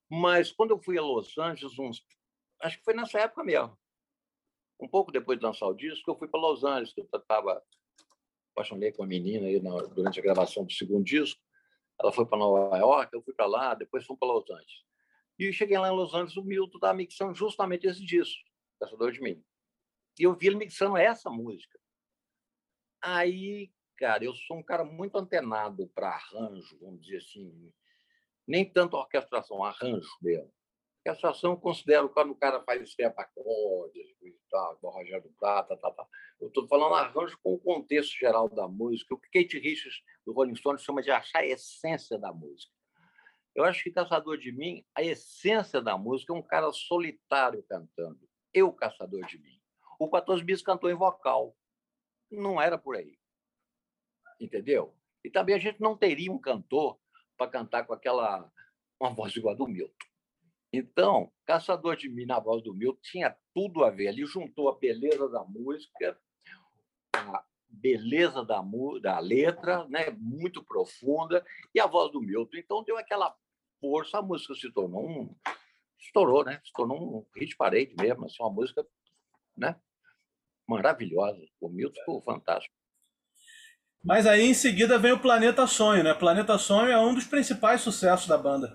Mas quando eu fui a Los Angeles, uns, acho que foi nessa época mesmo, um pouco depois de lançar o disco, eu fui para Los Angeles, eu estava apaixonei com uma menina aí na, durante a gravação do segundo disco. Ela foi para Nova York, eu fui para lá, depois fui para Los Angeles. E cheguei lá em Los Angeles, o Milton estava mixando justamente esse disco, Caçador de Mim. E eu vi ele mixando essa música. Aí cara, eu sou um cara muito antenado para arranjo, vamos dizer assim, nem tanto orquestração, arranjo mesmo. Orquestração eu considero quando o cara faz step acordes e tal, o Rogério Prata, tá, tá. Eu estou falando arranjo com o contexto geral da música, o que Kate Richards do Rolling Stones chama de achar a essência da música. Eu acho que Caçador de Mim, a essência da música é um cara solitário cantando. Eu, Caçador de Mim. O 14 Bis cantou em vocal. Não era por aí entendeu? E também a gente não teria um cantor para cantar com aquela uma voz igual a do Milton. Então, Caçador de Mim na voz do Milton tinha tudo a ver. Ele juntou a beleza da música, a beleza da, da letra, né, muito profunda, e a voz do Milton. Então deu aquela força, a música se tornou um estourou, né? Se tornou um hit parade mesmo, assim, uma música, né? Maravilhosa. O Milton ficou fantástico. Mas aí em seguida vem o Planeta Sonho, né? Planeta Sonho é um dos principais sucessos da banda.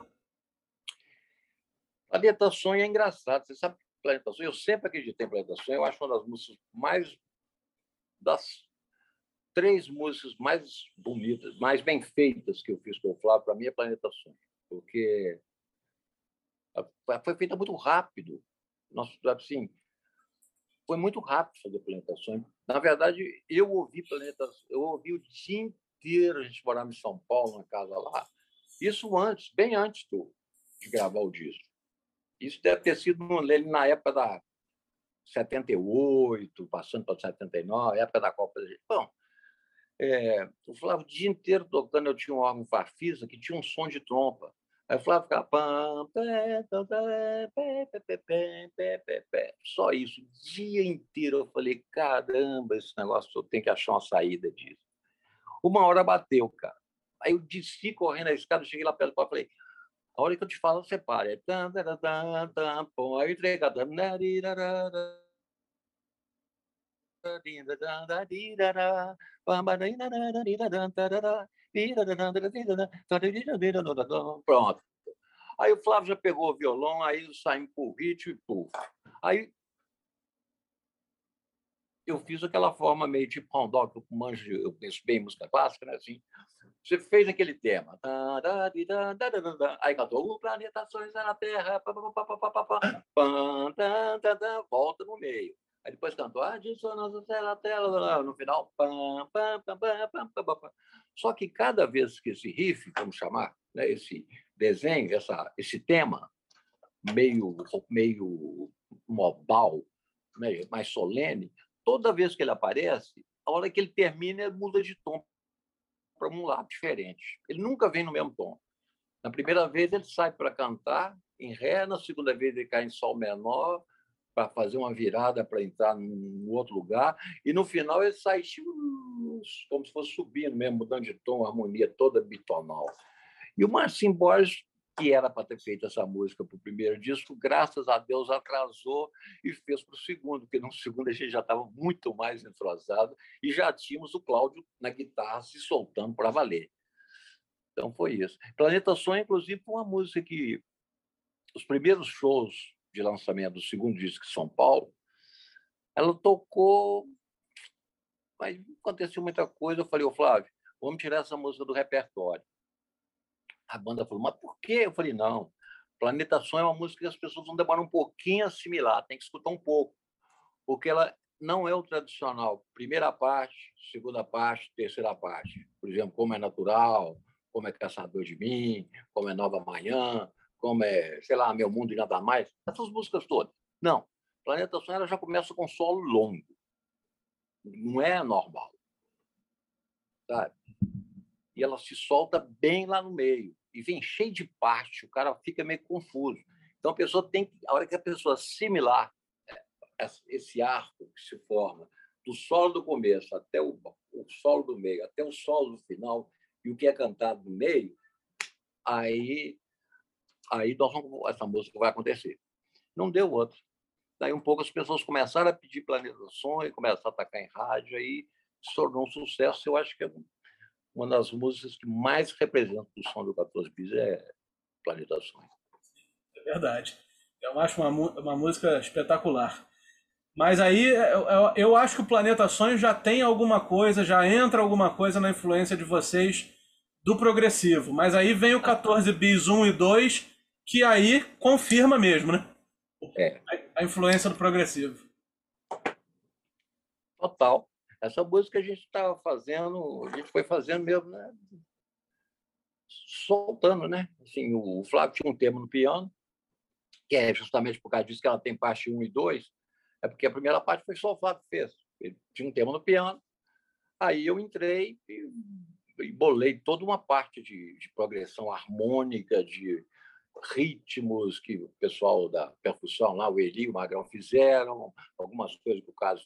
Planeta Sonho é engraçado. Você sabe que Planeta Sonho, eu sempre acreditei em Planeta Sonho, eu acho uma das músicas mais. das três músicas mais bonitas, mais bem feitas que eu fiz com o Flávio, para mim é Planeta Sonho. Porque foi feita muito rápido. Nós, assim, foi muito rápido fazer plantações. Na verdade, eu ouvi planetas, eu ouvi o dia inteiro a gente morava em São Paulo, na casa lá. Isso antes, bem antes do, de gravar o disco. Isso deve ter sido na época da 78, passando para 79, época da Copa. Bom, é, o Flávio o dia inteiro tocando, eu tinha um órgão Farfisa que tinha um som de trompa. Aí o Flávio ficava... Só isso, o dia inteiro. Eu falei, caramba, esse negócio, eu tenho que achar uma saída disso. Uma hora bateu, cara. Aí eu desci correndo a escada, cheguei lá perto do e falei, a hora que eu te falo, você para. Aí eu entrei Pronto. Aí o Flávio já pegou o violão, aí saímos por ritmo e puf. Aí eu fiz aquela forma meio de pão dog, eu manjo, eu penso bem música clássica, né? Assim, você fez aquele tema. Aí cantou o planeta sonha na Terra, volta no meio. Aí depois cantou a dissonância na tela, no final. Só que cada vez que esse riff, vamos chamar, né, esse desenho, essa, esse tema meio, meio mobal, né, mais solene, toda vez que ele aparece, a hora que ele termina, ele muda de tom para um lado diferente. Ele nunca vem no mesmo tom. Na primeira vez, ele sai para cantar em Ré, na segunda vez, ele cai em Sol menor, para fazer uma virada para entrar num outro lugar, e no final ele sai como se fosse subindo mesmo, mudando de tom, harmonia toda bitonal. E o Marcinho Borges, que era para ter feito essa música para o primeiro disco, graças a Deus atrasou e fez para o segundo, porque no segundo a gente já estava muito mais entrosado e já tínhamos o Cláudio na guitarra se soltando para valer. Então foi isso. Planeta Sonho, inclusive, foi uma música que os primeiros shows de lançamento do segundo disco em São Paulo, ela tocou, mas aconteceu muita coisa. Eu falei, ô Flávio, vamos tirar essa música do repertório. A banda falou, mas por quê? Eu falei, não, Planeta Sonho é uma música que as pessoas vão demorar um pouquinho a assimilar, tem que escutar um pouco, porque ela não é o tradicional, primeira parte, segunda parte, terceira parte. Por exemplo, como é natural, como é caçador de mim, como é Nova Manhã, como é, sei lá, Meu Mundo e Nada Mais, essas músicas todas. Não. Planeta Sonho ela já começa com solo longo. Não é normal. Sabe? E ela se solta bem lá no meio. E vem cheio de parte, o cara fica meio confuso. Então a pessoa tem que, a hora que a pessoa assimilar é, esse arco que se forma, do solo do começo até o, o solo do meio, até o solo do final, e o que é cantado no meio, aí aí nós vamos, essa música vai acontecer. Não deu outro. Daí um pouco as pessoas começaram a pedir planetações, começaram a atacar em rádio, aí se tornou um sucesso. Eu acho que é uma das músicas que mais representa o som do 14 Bis é Planetações. É verdade. Eu acho uma, uma música espetacular. Mas aí eu, eu, eu acho que o Planeta Sonho já tem alguma coisa, já entra alguma coisa na influência de vocês do progressivo. Mas aí vem o 14 bis 1 e 2 que aí confirma mesmo, né? É. A, influência do progressivo. Total. Essa música a gente estava fazendo, a gente foi fazendo mesmo, né? Soltando, né? Assim, o Flávio tinha um tema no piano, que é justamente por causa disso que ela tem parte 1 e 2, é porque a primeira parte foi só o Flávio fez. Ele tinha um tema no piano, aí eu entrei e, e bolei toda uma parte de, de progressão harmônica, de, ritmos que o pessoal da percussão lá, o Eli e o Magrão fizeram, algumas coisas que o caso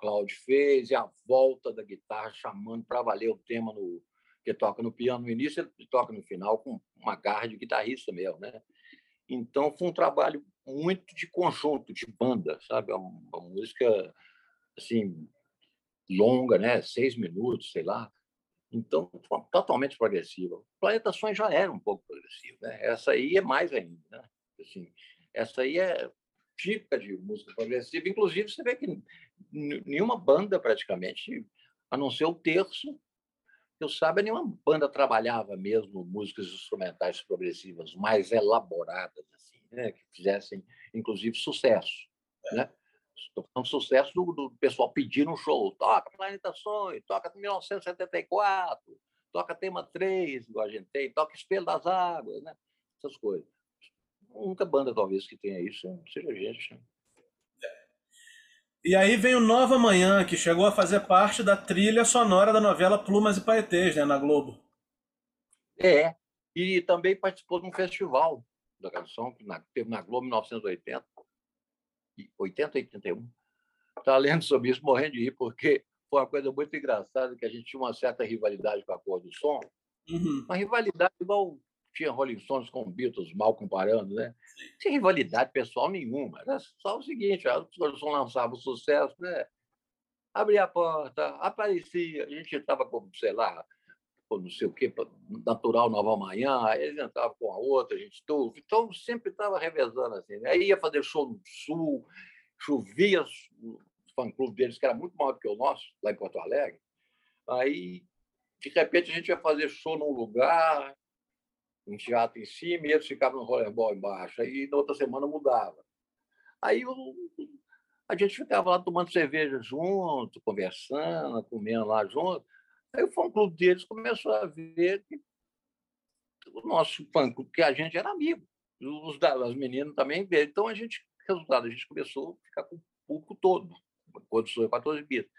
Cláudio fez, e a volta da guitarra chamando para valer o tema no, que toca no piano no início e toca no final com uma garra de guitarrista mesmo, né? Então foi um trabalho muito de conjunto, de banda, sabe? Uma, uma música assim longa, né? Seis minutos, sei lá. Então, totalmente progressiva. O Planeta Sonho já era um pouco progressivo. Né? Essa aí é mais ainda. Né? Assim, essa aí é típica de música progressiva. Inclusive, você vê que nenhuma banda, praticamente, a não ser o terço, eu saiba, nenhuma banda trabalhava mesmo músicas instrumentais progressivas mais elaboradas, assim, né? que fizessem, inclusive, sucesso. Né? Falando sucesso do, do, pessoal pedindo um show. Toca Planeta Sonho, toca 1974, toca Tema 3, igual a gente tem, toca Espelho das Águas, né? essas coisas. A única banda, talvez, que tenha isso seja a gente. E aí vem o Nova Manhã, que chegou a fazer parte da trilha sonora da novela Plumas e Paetês, né, na Globo. É, e também participou de um festival da canção, que teve na Globo em 1980, 80, 81. Estava lendo sobre isso, morrendo de rir, porque foi uma coisa muito engraçada, que a gente tinha uma certa rivalidade com a cor do som, uhum. uma rivalidade igual tinha Rolling Stones com Beatles, mal comparando, né? Não tinha rivalidade pessoal nenhuma, era só o seguinte, o Rolling Stones lançava o sucesso, né? Abria a porta, aparecia, a gente estava com, sei lá, não sei o quê, natural Nova Manhã, aí eles entravam com a outra, a gente tudo. Então, sempre estava revezando assim. Né? Aí ia fazer show no Sul, chovia o fã-clube deles, que era muito maior do que o nosso, lá em Porto Alegre. Aí, de repente, a gente ia fazer show num lugar, um teatro em cima, e eles ficavam no rollerball embaixo. Aí, na outra semana, mudava. Aí, a gente ficava lá tomando cerveja junto, conversando, comendo lá junto. Aí o fã-clube deles começou a ver que o nosso fã-clube, que a gente era amigo, os das meninas também veio. Então, a gente, resultado, a gente começou a ficar com o público todo, quando foi 14 bits.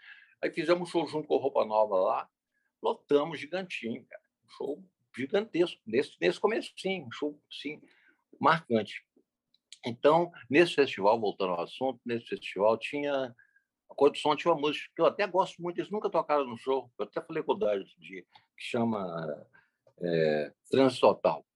Aí fizemos um show junto com a Roupa Nova lá, lotamos gigantinho, cara. Um show gigantesco, nesse, nesse comecinho, um show, sim, marcante. Então, nesse festival, voltando ao assunto, nesse festival tinha a Som tinha uma música que eu até gosto muito, eles nunca tocaram no show, eu até falei com o Dário outro dia, que chama é, Transtotal.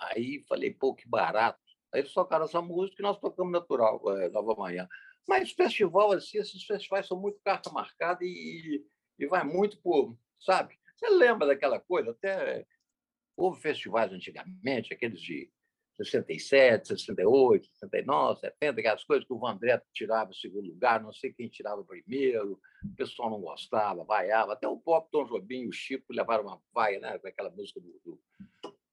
Aí falei, pô, que barato. Aí eles tocaram essa música e nós tocamos natural, é, Nova Manhã. Mas festival, assim, esses festivais são muito carta marcada e, e vai muito por, sabe? Você lembra daquela coisa? Até houve festivais antigamente, aqueles de 67, 68, 69, 70, aquelas coisas que o Vandré tirava o segundo lugar, não sei quem tirava o primeiro, o pessoal não gostava, vaiava. Até o pop Tom Jobim e o Chico levaram uma vaia, né? aquela música do, do,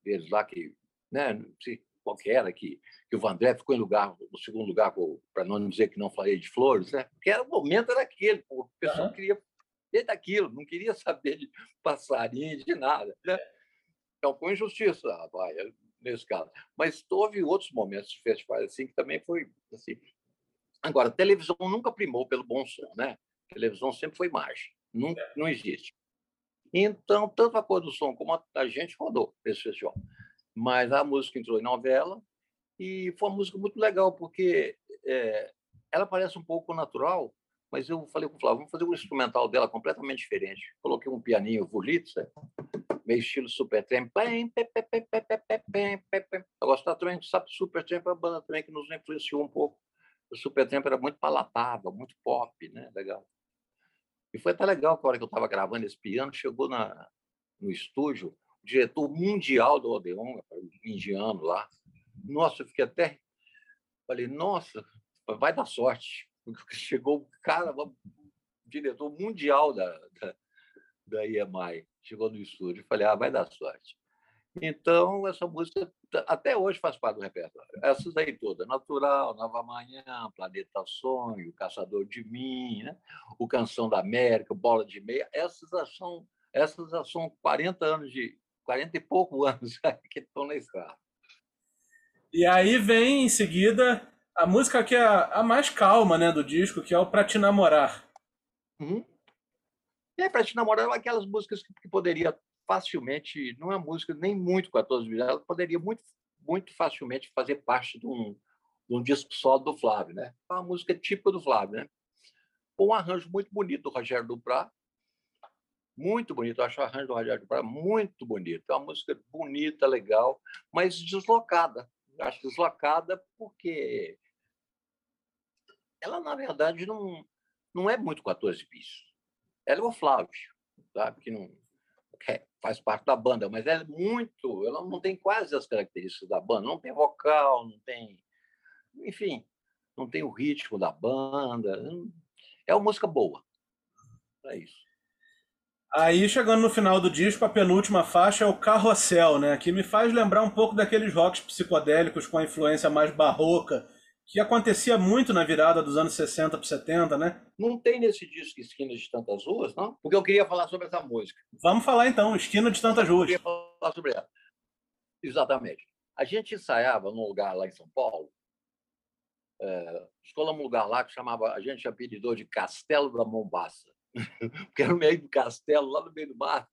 deles lá que, né? não sei qual que era, que, que o Vandré ficou em lugar, no segundo lugar, para não dizer que não falei de flores, né? porque era, o momento era aquele, o pessoal uhum. queria ver daquilo, não queria saber de passarinho, de nada. Né? Então, foi injustiça a vaia nesse caso. Mas houve outros momentos de festivais assim que também foi assim. Agora, televisão nunca primou pelo bom som, né? televisão sempre foi margem, não, é. não existe. Então, tanto a cor do som como a, gente rodou esse festival. Mas a música entrou em novela e foi uma música muito legal, porque é, ela parece um pouco natural, mas eu falei com o Flávio, vamos fazer um instrumental dela completamente diferente. Coloquei um pianinho Wurlitzer, meio estilo Supertramp. Eu gostava também, sabe, Supertramp é uma banda também que nos influenciou um pouco. O Supertramp era muito palatável, muito pop, né? Legal. E foi até legal que a hora que eu estava gravando esse piano, chegou na, no estúdio o diretor mundial do Odeon, indiano lá. Nossa, eu fiquei até... Falei, nossa, vai dar sorte. Chegou o cara, o diretor mundial da, da, da EMI chegou no estúdio e falei, ah, vai dar sorte. Então, essa música até hoje faz parte do repertório. Essas aí todas, Natural, Nova Manhã, Planeta Sonho, Caçador de Mim, né? o Canção da América, Bola de Meia, essas são, essas são 40 anos de 40 e poucos anos que estão na estrada. E aí vem em seguida a música que é a, mais calma né, do disco, que é o Pra Te Namorar. Uhum. E para te namorar, aquelas músicas que, poderia facilmente, não é música nem muito 14 bits, ela poderia muito, muito facilmente fazer parte de um, de um disco solo do Flávio, né? É uma música típica do Flávio, né? Um arranjo muito bonito do Rogério Duprá, muito bonito, eu acho o arranjo do Rogério Duprá muito bonito, é uma música bonita, legal, mas deslocada. Eu acho deslocada porque ela, na verdade, não, não é muito 14 bis. Ela é o Flávio, sabe? Que não é, faz parte da banda, mas ela é muito. Ela não tem quase as características da banda. Não tem vocal, não tem. Enfim, não tem o ritmo da banda. É uma música boa. É isso. Aí, chegando no final do disco, a penúltima faixa é o Carrossel, né? Que me faz lembrar um pouco daqueles rocks psicodélicos com a influência mais barroca que acontecia muito na virada dos anos 60 para 70, né? Não tem nesse disco Esquina de Tantas Ruas, não? Porque eu queria falar sobre essa música. Vamos falar então, Esquina de Tantas Ruas. Eu queria falar sobre ela. Exatamente. A gente ensaiava num lugar lá em São Paulo, é, escolamos um lugar lá que chamava, a gente apelidou de Castelo da Mombaça, porque era no meio do castelo, lá no meio do mar,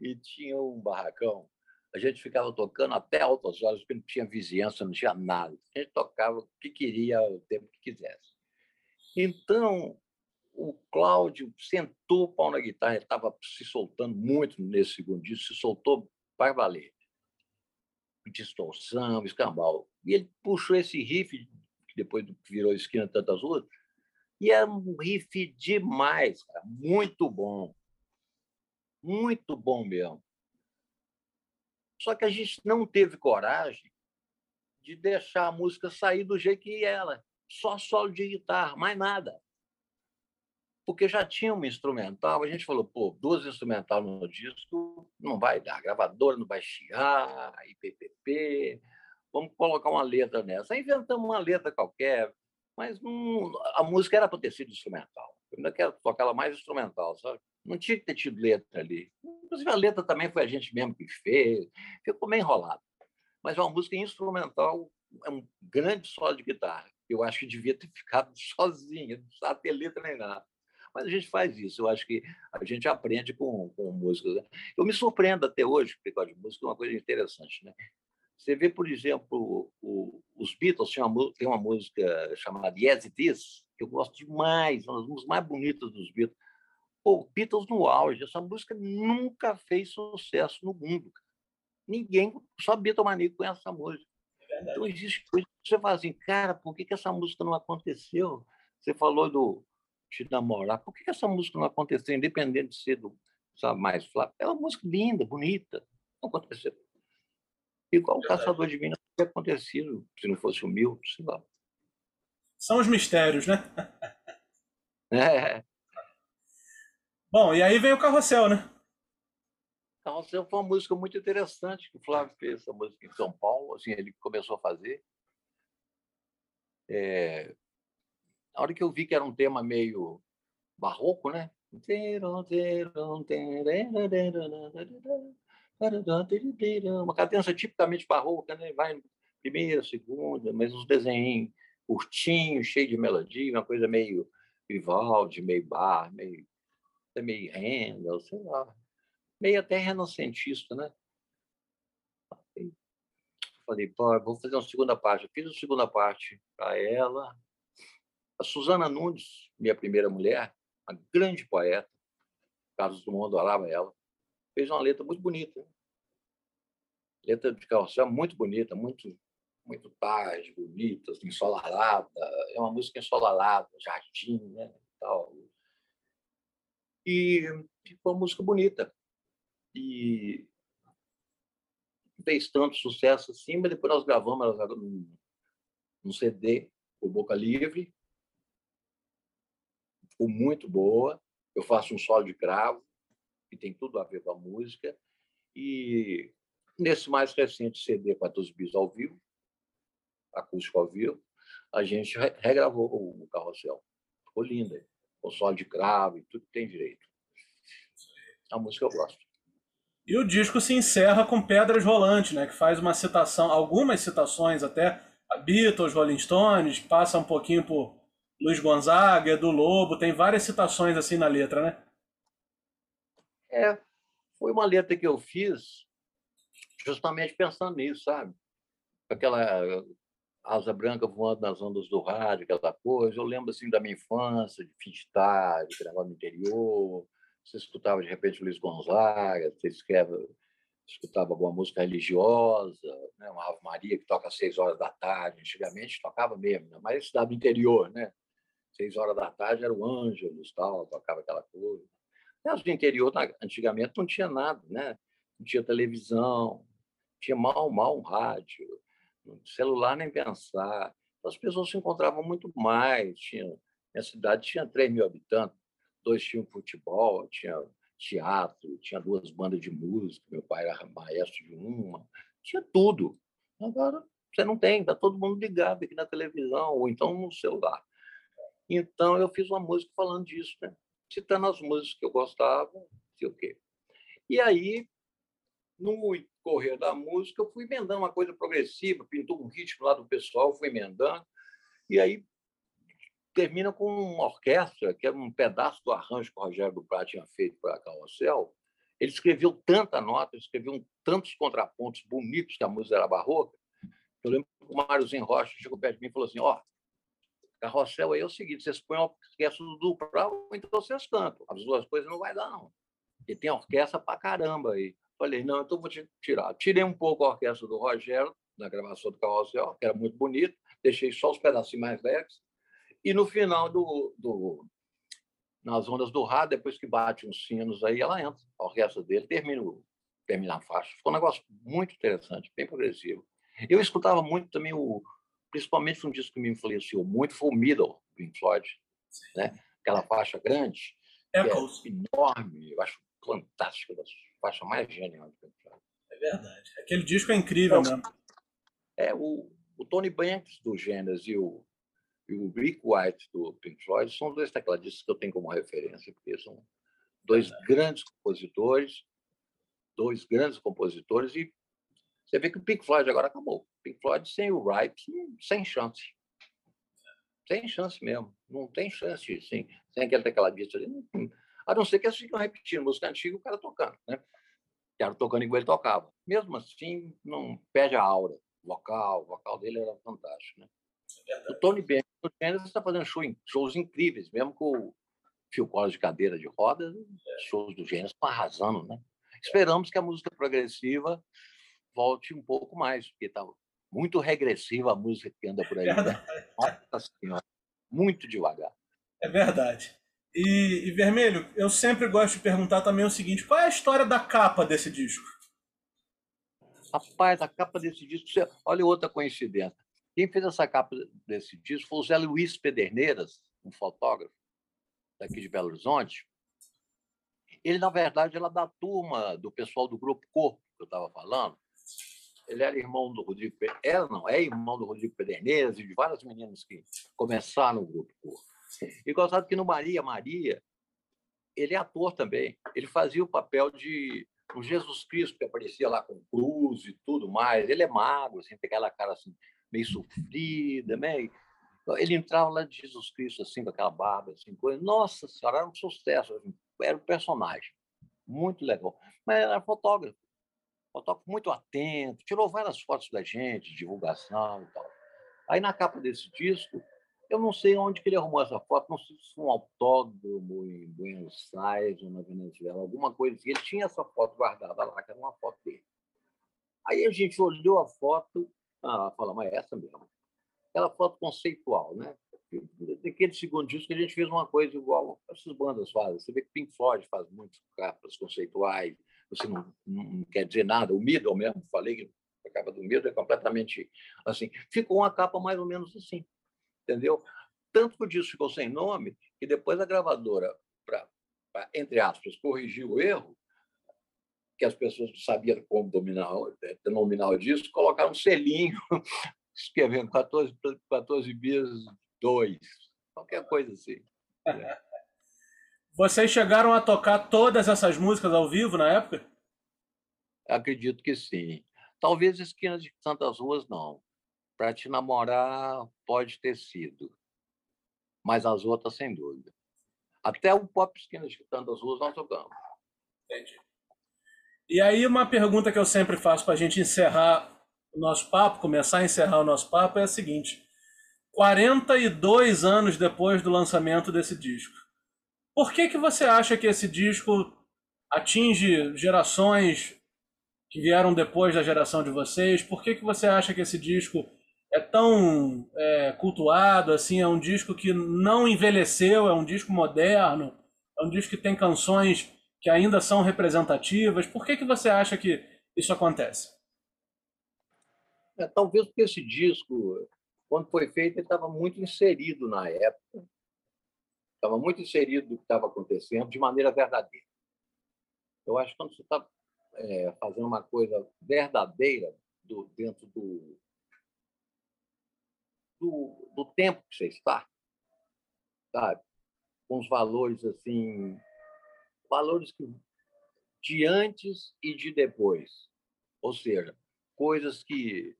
e tinha um barracão. A gente ficava tocando até altas horas, porque não tinha vizinhança, não tinha nada. A gente tocava o que queria, o tempo que quisesse. Então, o Cláudio sentou o pau na guitarra, ele estava se soltando muito nesse segundo disco, se soltou para valer. Distorção, escambau. E ele puxou esse riff, que depois virou Esquina Tantas Ruas, e era um riff demais, cara, muito bom. Muito bom mesmo. Só que a gente não teve coragem de deixar a música sair do jeito que ela, só solo de guitarra, mais nada porque já tinha uma instrumental. A gente falou, pô, duas instrumental no disco não vai dar, gravadora não vai chiar, IPPP, vamos colocar uma letra nessa. Aí inventamos uma letra qualquer, mas não, a música era para ter sido instrumental. Eu ainda quero tocar ela mais instrumental, sabe? Não tinha que ter tido letra ali. Inclusive, a letra também foi a gente mesmo que fez, ficou meio enrolado. Mas é uma música instrumental, é um grande solo de guitarra. Eu acho que devia ter ficado sozinha, não precisava ter letra nem nada. Mas a gente faz isso. Eu acho que a gente aprende com, com música. Né? Eu me surpreendo até hoje o de música, é uma coisa interessante. Né? Você vê, por exemplo, o, os Beatles tem uma, tem uma música chamada Yes It Is, que eu gosto demais, uma das músicas mais bonitas dos Beatles. Pô, Beatles no auge, essa música nunca fez sucesso no mundo. Ninguém, só Beatlemania conhece essa música. É então, existe coisa que você fala assim, cara, por que, que essa música não aconteceu? Você falou do, te namorar. Por que essa música não aconteceu, independente de ser do sabe, mais flaco? É uma música linda, bonita. Não aconteceu. Igual o Caçador de Minas teria acontecido se não fosse o Milton, sei lá. São os mistérios, né? É. Bom, e aí vem o Carrossel, né? Carrossel foi uma música muito interessante que o Flávio fez, essa música em São Paulo, assim, ele começou a fazer. É, na hora que eu vi que era um tema meio barroco, né? Uma cadência tipicamente barroca, né? Vai primeira, segunda, mas uns desenhos curtinhos, cheio de melodia, uma coisa meio Vivaldi, meio bar, meio, meio Handel, sei lá. Meio até renascentista, né? Falei, pô, vou fazer uma segunda parte. Eu fiz a segunda parte para ela, a Susana Nunes, minha primeira mulher, uma grande poeta, Carlos Drummond adorava ela, fez uma letra muito bonita. Letra de carrossel muito bonita, muito muito tarde, bonita, assim, ensolarada. É uma música ensolarada, jardim, né? Tal. E ficou uma música bonita. E fez tanto sucesso assim, mas depois nós gravamos ela num CD, o Boca Livre, ficou muito boa. Eu faço um solo de cravo, que tem tudo a ver com a música. E nesse mais recente CD para todos bis ao vivo, acústico ao vivo, a gente regravou o carrossel. Ficou linda. Com solo de cravo e tudo que tem direito. A música eu gosto. E o disco se encerra com Pedras Rolantes, né? Que faz uma citação, algumas citações até a Beatles, Rolling Stones, passa um pouquinho por Luiz Gonzaga, Edu Lobo, tem várias citações assim na letra, né? É, foi uma letra que eu fiz justamente pensando nisso, sabe? Aquela asa branca voando nas ondas do rádio, aquela coisa. Eu lembro assim da minha infância, de fim de tarde, gravar no interior. Você escutava de repente Luiz Gonzaga, você escreve, escutava alguma música religiosa, né? uma Ave Maria que toca às seis horas da tarde. Antigamente tocava mesmo, né? mas cidade do interior, né? seis horas da tarde era o Ângelos, tal, tocava aquela coisa. Mas no interior, antigamente, não tinha nada, né? Não tinha televisão, tinha mal, mal um rádio, celular nem pensar. Então, as pessoas se encontravam muito mais. Tinha, minha cidade tinha 3 mil habitantes, dois tinham futebol, tinha teatro, tinha duas bandas de música, meu pai era maestro de uma, tinha tudo. Agora você não tem, está todo mundo ligado aqui na televisão ou então no celular. Então, eu fiz uma música falando disso, né? citando as músicas que eu gostava, sei o quê. E aí, no correr da música, eu fui emendando uma coisa progressiva, pintou um ritmo lá do pessoal, fui emendando. E aí termina com uma orquestra, que é um pedaço do arranjo que o Rogério Duprat tinha feito para Carrossel. Ele escreveu tanta nota, escreveu tantos contrapontos bonitos, que a música era barroca. Eu lembro que o Máriozinho Rocha chegou perto de mim e falou assim: Ó, oh, Carrossel aí é o seguinte: vocês põem a orquestra do Duprat ou então vocês cantam. As duas coisas não vai dar, não. Porque tem orquestra para caramba aí. Falei: não, então vou tirar. Tirei um pouco a orquestra do Rogério, na gravação do Carrossel, que era muito bonito, deixei só os pedacinhos mais leves e no final do, do nas ondas do rádio, depois que bate uns sinos aí, ela entra, a orquestra dele termina, termina a faixa. Ficou um negócio muito interessante, bem progressivo. Eu escutava muito também o, principalmente um disco que me influenciou muito foi o Middle, do Pink Floyd, né? Aquela faixa grande, é, é enorme, eu acho fantástica, faixa mais genial do Pink Floyd. É verdade. Aquele disco é incrível então, mesmo. É, o, o Tony Banks do Gênesis e o e o Rick White do Pink Floyd são dois tecladistas que eu tenho como referência, porque são dois é. grandes compositores, dois grandes compositores, e você vê que o Pink Floyd agora acabou. Pink Floyd sem o Wright, sem chance. Sem chance mesmo. Não tem chance sem, sem aquele tecladista ali. A não ser que eles ficam repetindo música antiga o cara tocando, né? O cara tocando igual ele tocava. Mesmo assim, não perde a aura vocal. O vocal dele era fantástico, né? O Tony Bennett está fazendo show, shows incríveis, mesmo com o Phil Collins de cadeira de rodas, shows do Genesis estão arrasando, né? Esperamos que a música progressiva volte um pouco mais, porque está muito regressiva a música que anda por aí. Né? Nossa Senhora, muito devagar. É verdade. E, e, Vermelho, eu sempre gosto de perguntar também o seguinte: qual é a história da capa desse disco? Rapaz, a capa desse disco, olha outra coincidência. Quem fez essa capa desse disco foi o Zé Luiz Pederneiras, um fotógrafo daqui de Belo Horizonte. Ele, na verdade, era da turma do pessoal do Grupo Corpo, que eu estava falando. Ele era irmão do Rodrigo Era, não, é irmão do Rodrigo Pederneiras e de vários meninos que começaram o Grupo Corpo. E gostado que no Maria Maria, ele é ator também. Ele fazia o papel de um Jesus Cristo que aparecia lá com cruz e tudo mais. Ele é magro, assim, tem aquela cara assim, meio sofrida, meio... Ele entrava lá de Jesus Cristo, assim, com aquela barba, assim, coisa. Nossa Senhora, era um sucesso, assim, era um personagem. Muito legal. Mas era fotógrafo. Fotógrafo muito atento, tirou várias fotos da gente, divulgação e tal. Aí, na capa desse disco, eu não sei onde que ele arrumou essa foto, não sei se foi um autódromo em Buenos Aires ou na Venezuela, alguma coisa assim. Ele tinha essa foto guardada lá, que era uma foto dele. Aí a gente olhou a foto ah, fala, mas é essa mesmo. Aquela foto conceitual, né? Daquele segundo disco a gente fez uma coisa igual essas bandas fazem. Você vê que Pink Floyd faz muitas capas conceituais, você não, não quer dizer nada. O Middle mesmo, falei que a capa do Middle é completamente assim. Ficou uma capa mais ou menos assim, entendeu? Tanto que o disco ficou sem nome, que depois a gravadora, para, entre aspas, corrigir o erro, que as pessoas não sabiam como dominar, denominar o disco, colocaram um selinho escrevendo 14, 14 bis 2, qualquer coisa assim. Vocês chegaram a tocar todas essas músicas ao vivo na época? Acredito que sim. Talvez Esquinas de Santas Ruas não. Para te namorar pode ter sido, mas as outras sem dúvida. Até o Pop Esquinas de Santas Ruas nós tocamos. Entendi. E aí, uma pergunta que eu sempre faço para a gente encerrar o nosso papo, começar a encerrar o nosso papo, é a seguinte: 42 anos depois do lançamento desse disco, por que, que você acha que esse disco atinge gerações que vieram depois da geração de vocês? Por que, que você acha que esse disco é tão é, cultuado, assim, é um disco que não envelheceu, é um disco moderno, é um disco que tem canções que ainda são representativas? Por que, que você acha que isso acontece? É, talvez porque esse disco, quando foi feito, ele estava muito inserido na época, estava muito inserido no que estava acontecendo de maneira verdadeira. Eu acho que quando você está é, fazendo uma coisa verdadeira do, dentro do, do, do tempo que você está, sabe? com os valores assim valores que, de antes e de depois. Ou seja, coisas que,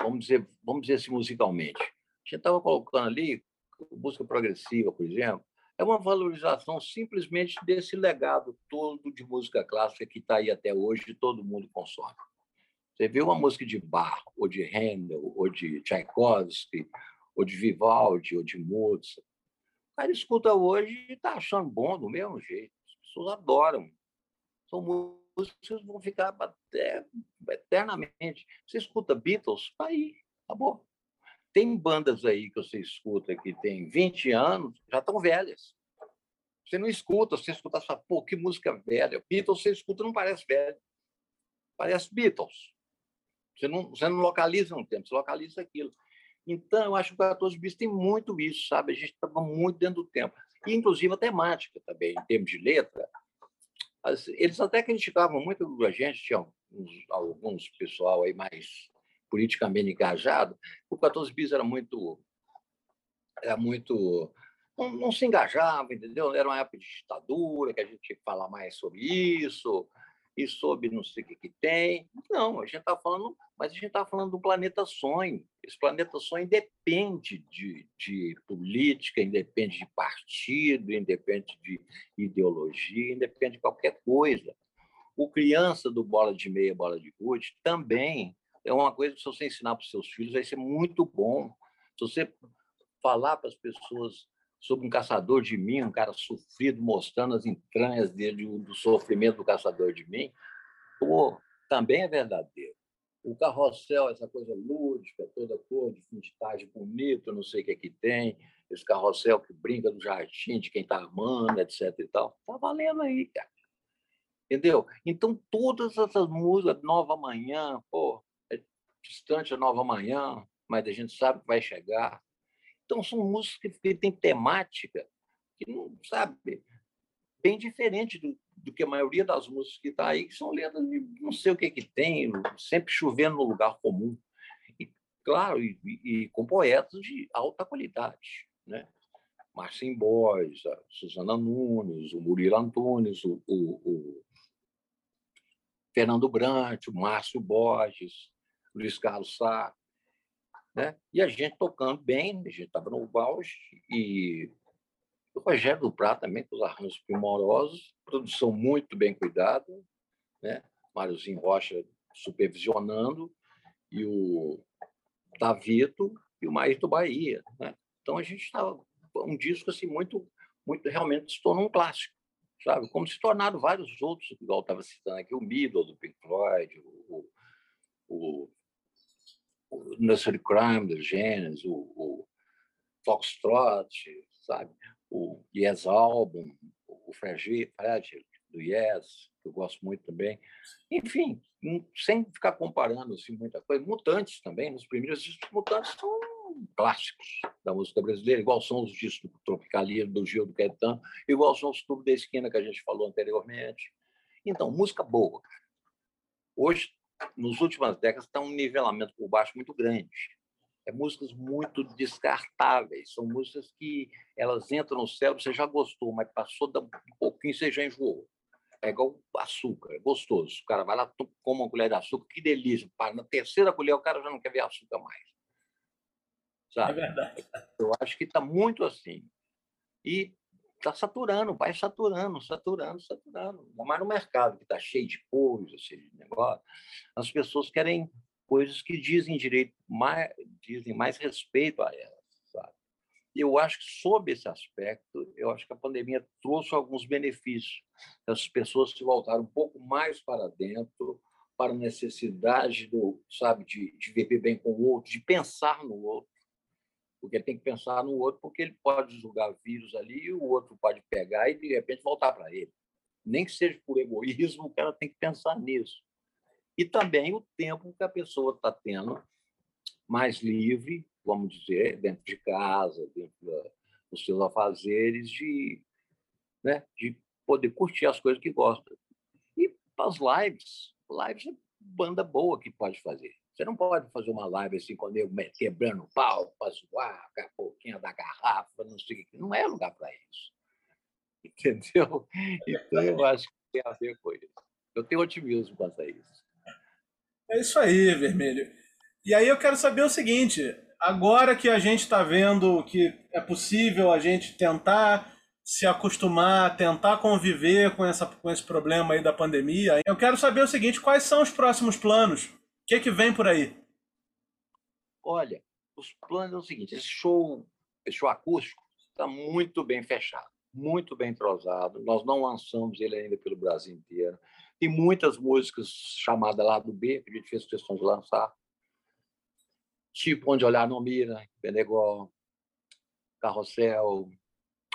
vamos dizer, vamos dizer assim musicalmente, gente estava colocando ali música progressiva, por exemplo, é uma valorização simplesmente desse legado todo de música clássica que está aí até hoje e todo mundo consome. Você vê uma música de Bach, ou de Handel, ou de Tchaikovsky, ou de Vivaldi, ou de Mozart. O cara escuta hoje e está achando bom do mesmo jeito. As pessoas adoram. São músicas que vão ficar até, eternamente. Você escuta Beatles, está aí, acabou. Tem bandas aí que você escuta que tem 20 anos, já estão velhas. Você não escuta, você escuta só, pô, que música velha. Beatles, você escuta, não parece velho. Parece Beatles. Você não, você não localiza um tempo, você localiza aquilo. Então, eu acho que o 14 bis tem muito isso, sabe? A gente estava muito dentro do tempo. E, inclusive, a temática também, em termos de letra. Eles até criticavam muito a gente, tinha alguns, alguns pessoal aí mais politicamente engajado. O 14 bis era muito. Era muito não, não, se engajava, entendeu? Era uma época de ditadura, que a gente tinha que falar mais sobre isso e sobre não sei o que, que tem. Não, a gente está falando, mas a gente está falando do planeta sonho. Esse planeta sonho independe de, de política, independe de partido, independe de ideologia, independe de qualquer coisa. O criança do bola de meia, bola de gude, também é uma coisa que se você ensinar para os seus filhos vai ser muito bom. Se você falar para as pessoas sobre um caçador de mim, um cara sofrido, mostrando as entranhas dele, do sofrimento do caçador de mim, pô, também é verdadeiro. O carrossel, essa coisa lúdica, toda cor de fim de tarde bonito, não sei o que é que tem, esse carrossel que brinca do jardim de quem está amando, etc. e tal, tá valendo aí, cara. Entendeu? Então, todas essas músicas, Nova Manhã, pô, é distante a Nova Manhã, mas a gente sabe que vai chegar. Então, são músicas que têm temática que não, sabe, bem diferente do, do que a maioria das músicas que está aí, que são letras de não sei o que que tem, sempre chovendo no lugar comum. E, claro, e, e com poetas de alta qualidade, né? Marcin Boys, a Susana Nunes, o Murilo Antunes, o, o, o Fernando Brant, o Márcio Borges, Luiz Carlos Sá, né? E a gente tocando bem, a gente estava no auge, e o Rogério do Prata também, com os arranjos primorosos, produção muito bem cuidada, né? Máriozinho Rocha supervisionando, e o Tavito e o Maíto Bahia. Né? Então a gente estava um disco assim muito, muito realmente se tornou um clássico, sabe? Como se tornaram vários outros, igual estava citando aqui, o Middle do Pink Floyd, o, o o Nursery Crime do Genesis, o, o Foxtrot, sabe? O Yes Album, o Fred do Yes, que eu gosto muito também. Enfim, sem ficar comparando assim, muita coisa. Mutantes também, nos primeiros discos Mutantes são clássicos da música brasileira, igual são os discos do Tropicalismo, do Gil do Caetano, igual são os tubos da esquina que a gente falou anteriormente. Então, música boa. Hoje nos últimas décadas, está um nivelamento por baixo muito grande. É músicas muito descartáveis, são músicas que elas entram no cérebro, você já gostou, mas passou um pouquinho, você já enjoou. É igual açúcar, é gostoso. O cara vai lá, come uma colher de açúcar, que delícia. Na terceira colher, o cara já não quer ver açúcar mais. Sabe? É verdade. Eu acho que está muito assim. E está saturando, vai saturando, saturando, saturando. Ainda mais no mercado, que está cheio de coisas, cheio de negócio. As pessoas querem coisas que dizem direito, mais, dizem mais respeito a elas, sabe? Eu acho que, sob esse aspecto, eu acho que a pandemia trouxe alguns benefícios. As pessoas se voltaram um pouco mais para dentro, para a necessidade do, sabe, de, de viver bem com o outro, de pensar no outro porque tem que pensar no outro, porque ele pode julgar vírus ali e o outro pode pegar e, de repente, voltar para ele. Nem que seja por egoísmo, o cara tem que pensar nisso. E também o tempo que a pessoa está tendo mais livre, vamos dizer, dentro de casa, dentro dos seus afazeres, de, né, de poder curtir as coisas que gosta. E as lives, lives é banda boa que pode fazer. Você não pode fazer uma live assim com o nego quebrando pau para zoar, a pouquinha da garrafa, não sei o que. Não é lugar para isso. Entendeu? Então, eu acho que tem a ver com isso. Eu tenho otimismo quanto a isso. É isso aí, Vermelho. E aí eu quero saber o seguinte: agora que a gente está vendo que é possível a gente tentar se acostumar, tentar conviver com, essa, com esse problema aí da pandemia, eu quero saber o seguinte: quais são os próximos planos? Que, que vem por aí? Olha, os planos é o seguinte: esse show, esse show acústico está muito bem fechado, muito bem entrosado. Nós não lançamos ele ainda pelo Brasil inteiro. Tem muitas músicas chamadas lá do B que a gente fez questão de lançar. Tipo Onde Olhar Não Mira, Benegol, Carrossel,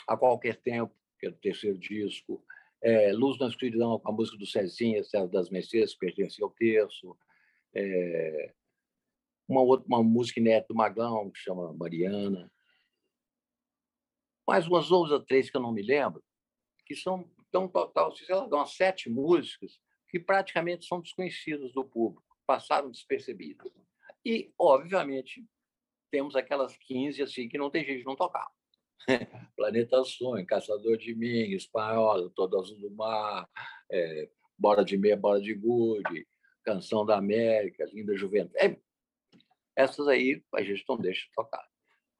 A Qualquer Tempo, que é o terceiro disco, é, Luz na Escuridão, com a música do Cezinha, César das Mercedes, que pertence ao terço, é, uma, outra, uma música inédita do Maglão, que chama Mariana, mais umas outras três que eu não me lembro, que são então, total, sei lá, umas sete músicas que praticamente são desconhecidas do público, passaram despercebidas. E, obviamente, temos aquelas 15 assim que não tem jeito de não tocar. Planeta Sonho, Caçador de Mim, Espanhola, Todo Azul do Mar, é, Bora de Meia, Bora de Good, Canção da América, Linda Juventude. É, essas aí a gente não deixa de tocar.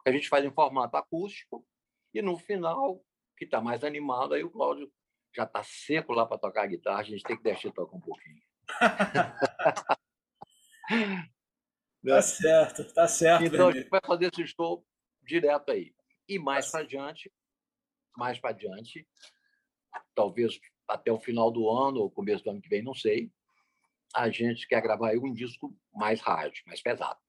A gente faz em formato acústico e no final, que está mais animado, aí o Cláudio já está seco lá para tocar guitarra, a gente tem que deixar tocar um pouquinho. tá certo, tá certo. Então a gente vai fazer esse show direto aí. E mais tá para adiante, mais para adiante, talvez até o final do ano ou começo do ano que vem, não sei, a gente quer gravar um disco mais rádio, mais pesado.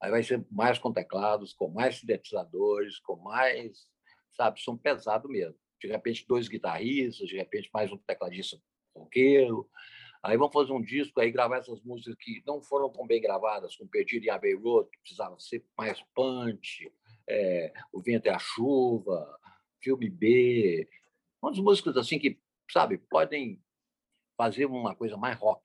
Aí vai ser mais com teclados, com mais sintetizadores, com mais, sabe, som pesado mesmo de repente dois guitarristas, de repente mais um tecladista roqueiro. Aí vamos fazer um disco, aí gravar essas músicas que não foram tão bem gravadas, como Perdido em Abbey Road, que precisava ser mais punch, é, O Vento é a Chuva, Filme B, umas músicas assim que, sabe, podem fazer uma coisa mais rock,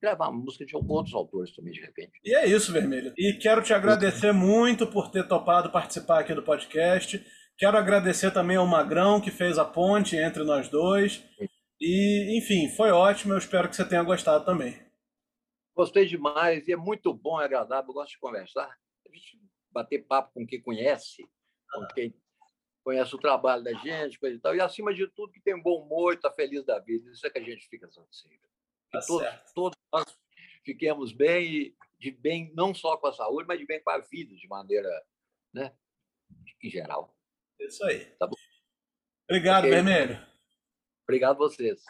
gravar música de outros autores também, de repente. E é isso, Vermelho. E quero te agradecer muito por ter topado participar aqui do podcast. Quero agradecer também ao Magrão, que fez a ponte entre nós dois. E, enfim, foi ótimo. Eu espero que você tenha gostado também. Gostei demais e é muito bom, é agradável. Eu gosto de conversar, a gente bater papo com quem conhece, com quem conhece o trabalho da gente, coisa e tal. E, acima de tudo, que tem bom humor e está feliz da vida. Isso é que a gente fica satisfeito. Tá todos, todos nós fiquemos bem, e de bem não só com a saúde, mas de bem com a vida, de maneira, né, em geral. Isso aí. Tá bom. Obrigado, okay. Vermelho. Obrigado a vocês.